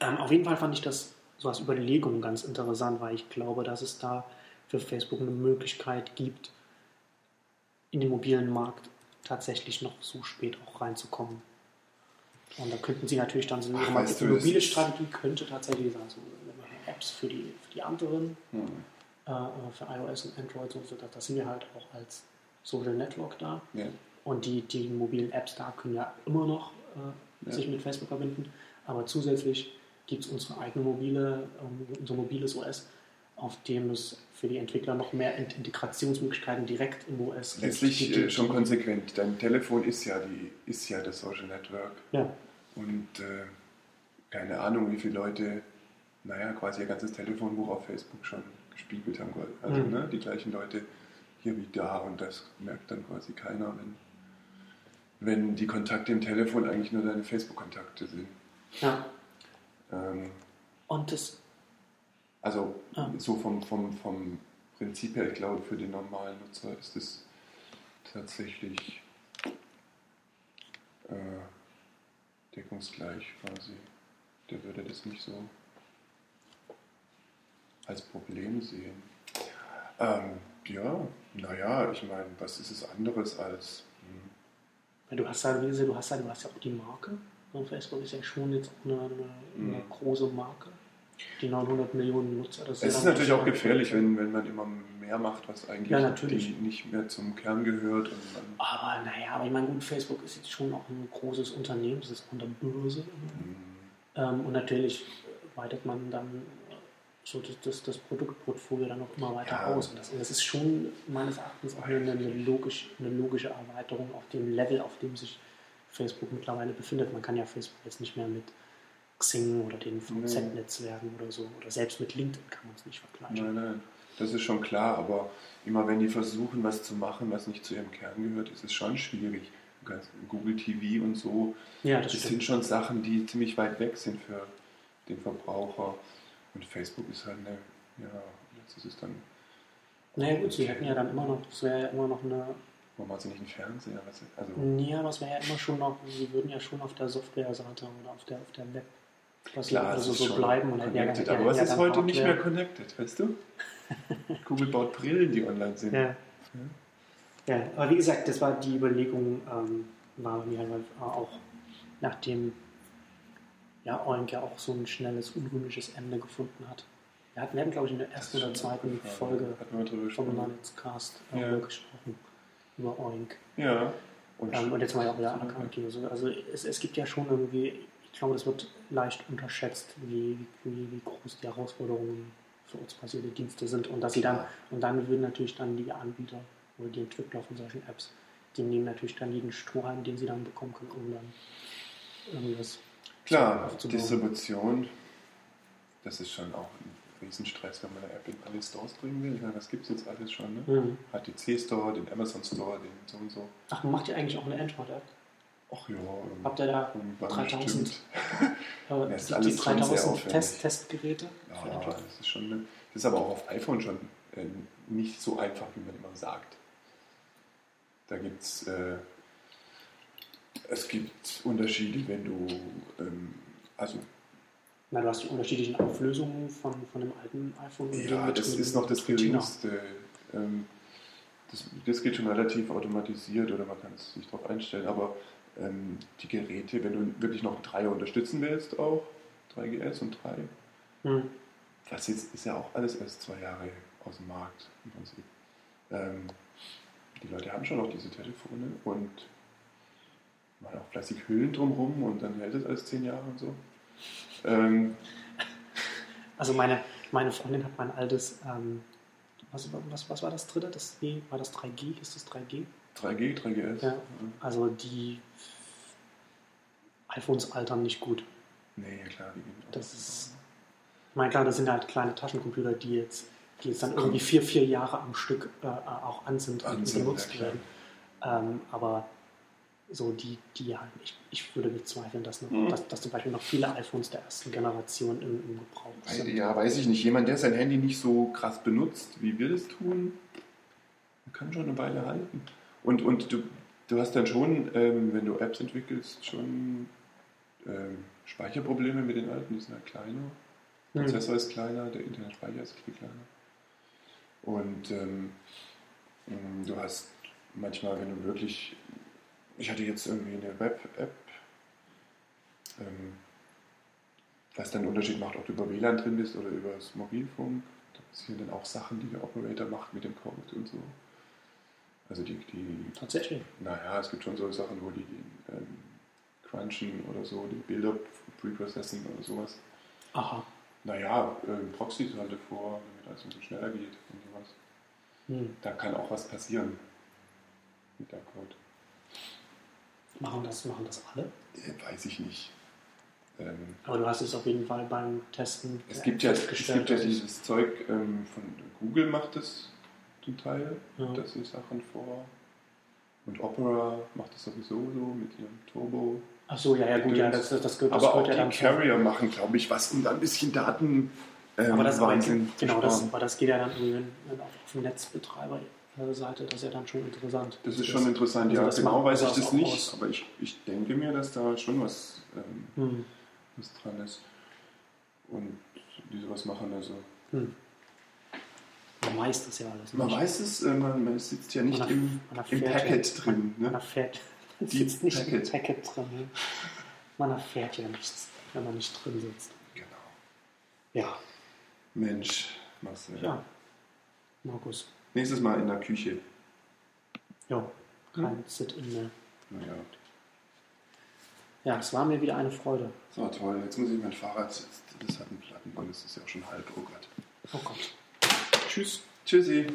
A: Ähm, auf jeden Fall fand ich das so als Überlegung ganz interessant, weil ich glaube, dass es da für Facebook eine Möglichkeit gibt, in den mobilen Markt tatsächlich noch so spät auch reinzukommen. Und da könnten sie natürlich dann so,
B: Ach,
A: ihre
B: weißt
A: die
B: du, das
A: mobile Strategie könnte tatsächlich sein, so Apps für die, für die anderen,
B: Mhm.
A: äh, für iOS und Android und so, da, da sind wir halt auch als Social Network da.
B: Ja.
A: Und die, die mobilen Apps da können ja immer noch äh, sich mit Facebook verbinden. Aber zusätzlich gibt es unsere eigene mobile, ähm, unser mobiles OS, auf dem es für die Entwickler noch mehr Int- Integrationsmöglichkeiten direkt im OS gibt.
B: Letztlich äh, schon konsequent. Dein Telefon ist ja, die, ist ja das Social Network.
A: Ja,
B: Und äh, keine Ahnung, wie viele Leute naja, quasi ihr ganzes Telefonbuch auf Facebook schon gespiegelt haben. Also
A: Mhm.
B: ne, die gleichen Leute hier wie da und das merkt dann quasi keiner, wenn, wenn die Kontakte im Telefon eigentlich nur deine Facebook-Kontakte sind.
A: Ja.
B: Ähm,
A: Und das,
B: also
A: Ah.
B: so vom, vom, vom Prinzip her, ich glaube, für den normalen Nutzer ist es tatsächlich äh, deckungsgleich quasi. Der würde das nicht so als Problem sehen. Ähm, ja, naja, ich meine, was ist es anderes als.
A: Du hast ja, wie gesagt, du hast ja, du hast ja auch die Marke. Und Facebook ist ja schon jetzt auch eine, eine, eine
B: Mhm.
A: große Marke. Die 900 Millionen Nutzer. Das
B: Es ist natürlich auch gefährlich, wenn, wenn man immer mehr macht, was eigentlich
A: Ja,
B: nicht mehr zum Kern gehört.
A: Aber naja, aber ich meine, gut, Facebook ist jetzt schon auch ein großes Unternehmen, das ist auch an der Börse.
B: hm,
A: Ähm, und natürlich weitet man dann so das, das, Produktportfolio dann auch immer weiter
B: Ja.
A: aus. Und das, das ist schon meines Erachtens auch eine, eine, logisch, eine logische Erweiterung auf dem Level, auf dem sich Facebook mittlerweile befindet. Man kann ja Facebook jetzt nicht mehr mit Xing oder den VZ-Netzwerken oder so, oder selbst mit LinkedIn kann man es nicht vergleichen.
B: Nein, nein, das ist schon klar, aber immer wenn die versuchen, was zu machen, was nicht zu ihrem Kern gehört, ist es schon schwierig. Google TV und so,
A: Ja,
B: das,
A: das
B: sind schon Sachen, die ziemlich weit weg sind für den Verbraucher. Und Facebook ist halt eine, ja, jetzt ist es dann,
A: Naja gut, sie hätten ja dann immer noch, das wäre ja immer noch eine
B: warum hat sie nicht einen Fernseher? Also,
A: Ja, aber es wäre ja immer schon noch, sie würden ja schon auf der Software-Seite oder auf der, auf der Web was
B: klar,
A: also
B: es
A: so bleiben und ja,
B: connected,
A: hätten
B: aber es
A: ja
B: ist heute nicht mehr connected, weißt du? [LAUGHS] Google baut Brillen, die online sind.
A: Ja. ja, aber wie gesagt, das war die Überlegung, ähm, war mir halt auch nachdem ja, Oink ja auch so ein schnelles, unrühmliches Ende gefunden hat. Wir hatten, wir hatten glaube ich, in der ersten oder zweiten. Folge vom
B: gesprochen.
A: Knowledge-Cast äh,
B: Ja.
A: gesprochen, über Oink.
B: Ja. Und,
A: Ähm, und jetzt mal auch wieder
B: Ja.
A: Anerkennung. Also, also es, es gibt ja schon irgendwie, ich glaube, das wird leicht unterschätzt, wie, wie, wie groß die Herausforderungen für ortsbasierte Dienste sind. Und dass sie dann, und dann würden natürlich dann die Anbieter oder die Entwickler von solchen Apps, die nehmen natürlich dann jeden Strohhalm, den sie dann bekommen können, um dann irgendwas
B: Klar. Distribution, das ist schon auch ein Riesenstress, wenn man eine App in alle Stores bringen will. Ich meine, was gibt es jetzt alles schon? Ne?
A: Mhm.
B: HTC Store, den Amazon Store, den so und so.
A: Ach, macht ihr eigentlich auch eine Android-App?
B: Ach ja, ähm,
A: Habt ihr da
B: irgendwann
A: 3000?
B: bestimmt. [LAUGHS]
A: äh,
B: das ist
A: die, die
B: schon sehr
A: 3000
B: aufwendig.
A: Test Testgeräte
B: Ja, das ist schon. eine- Das ist aber auch auf iPhone schon äh, nicht so einfach, wie man immer sagt. Da gibt es. Äh, es gibt Unterschiede, wenn du. Ähm, also
A: Na, du hast die unterschiedlichen Auflösungen von, von dem alten iPhone.
B: Ja, das ist noch das. Geringste. Ähm, das, das geht schon relativ automatisiert oder man kann es sich darauf einstellen, aber ähm, die Geräte, wenn du wirklich noch 3 unterstützen willst, auch 3GS und 3,
A: Hm.
B: das jetzt ist ja auch alles erst zwei Jahre aus dem Markt im Prinzip. Ähm, die Leute haben schon noch diese Telefone und machen auch fleißig Hüllen drumherum und dann hält es alles zehn Jahre und so. Ähm,
A: Also meine, meine Freundin hat mein altes, ähm, was, was, was war das dritte? Das G, war das 3G? Ist das 3G?
B: 3G, 3GS.
A: Ja. Also die iPhones altern nicht gut.
B: Nee, klar, die gehen.
A: Das ist, ich meine, klar, das sind halt kleine Taschencomputer, die jetzt, die jetzt dann irgendwie vier, vier Jahre am Stück äh, auch an sind und
B: sind,
A: benutzt
B: ja,
A: werden. Ähm, aber so die, die halt, ich, ich würde bezweifeln, dass, noch,
B: Mhm.
A: dass, dass zum Beispiel noch viele iPhones der ersten Generation im, im Gebrauch sind.
B: Ja, weiß ich nicht. Jemand, der sein Handy nicht so krass benutzt, wie wir das tun, kann schon eine Weile halten. Und, und du, du hast dann schon, ähm, wenn du Apps entwickelst, schon ähm, Speicherprobleme mit den alten. Die sind halt kleiner. Der
A: Hm.
B: Prozessor ist kleiner, der interne Speicher ist viel kleiner. Und ähm, du hast manchmal, wenn du wirklich. Ich hatte jetzt irgendwie eine Web-App, ähm, was dann einen Unterschied macht, ob du über WLAN drin bist oder über das Mobilfunk. Da passieren dann auch Sachen, die der Operator macht mit dem Code und so. Also die, die
A: Tatsächlich.
B: naja, es gibt schon so Sachen, wo die ähm, crunchen oder so, die Bilder preprocessen oder sowas.
A: Aha.
B: Naja, ähm, Proxys halt vor, damit alles ein bisschen schneller geht und sowas.
A: Hm.
B: Da kann auch was passieren mit der Code.
A: Machen, das, machen das alle?
B: Äh, weiß ich nicht. Ähm,
A: Aber du hast es auf jeden Fall beim Testen
B: es, gibt ja, es gibt ja
A: dass es-
B: dieses Zeug ähm, von Google macht es zum Teil,
A: Ja.
B: das sind Sachen vor. Und Opera macht es sowieso so mit ihrem Turbo.
A: Ach so, ja, ja, gut, ja, das, das, das gehört, das
B: Aber auch
A: gehört ja
B: die
A: dann zu-
B: Carrier machen, glaube ich, was, um da ein bisschen Daten ähm,
A: Aber das, aber,
B: Wahnsinn zu
A: genau, das, aber das geht ja dann irgendwie auf, auf dem Netzbetreiberseite, das ist ja dann schon interessant.
B: Das ist schon interessant,
A: also
B: ja. Genau weiß ich das nicht,
A: aus.
B: aber ich, ich denke mir, dass da schon was, ähm,
A: Hm,
B: was dran ist. Und die sowas machen, also.
A: hm. Man weiß das ja alles.
B: Man
A: nicht.
B: weiß es, äh, man, man sitzt ja nicht
A: Man
B: im,
A: man
B: im
A: erfährt
B: Packet
A: ja,
B: drin.
A: Man
B: Ne?
A: erfährt, [LAUGHS] man
B: Die
A: sitzt nicht
B: Packet.
A: im Packet drin. Ne? Man erfährt ja nichts, wenn man nicht drin sitzt.
B: Genau.
A: Ja,
B: Mensch, Marcel.
A: ja. Markus.
B: Nächstes Mal in der Küche.
A: Ja, kein Sit-in mehr.
B: Naja,
A: Ja, es war mir wieder eine Freude.
B: so toll. Jetzt muss ich mein Fahrrad, das hat einen Plattenband, das ist ja auch schon halb. Oh Gott.
A: Oh Gott.
B: Tschüss. Tschüssi.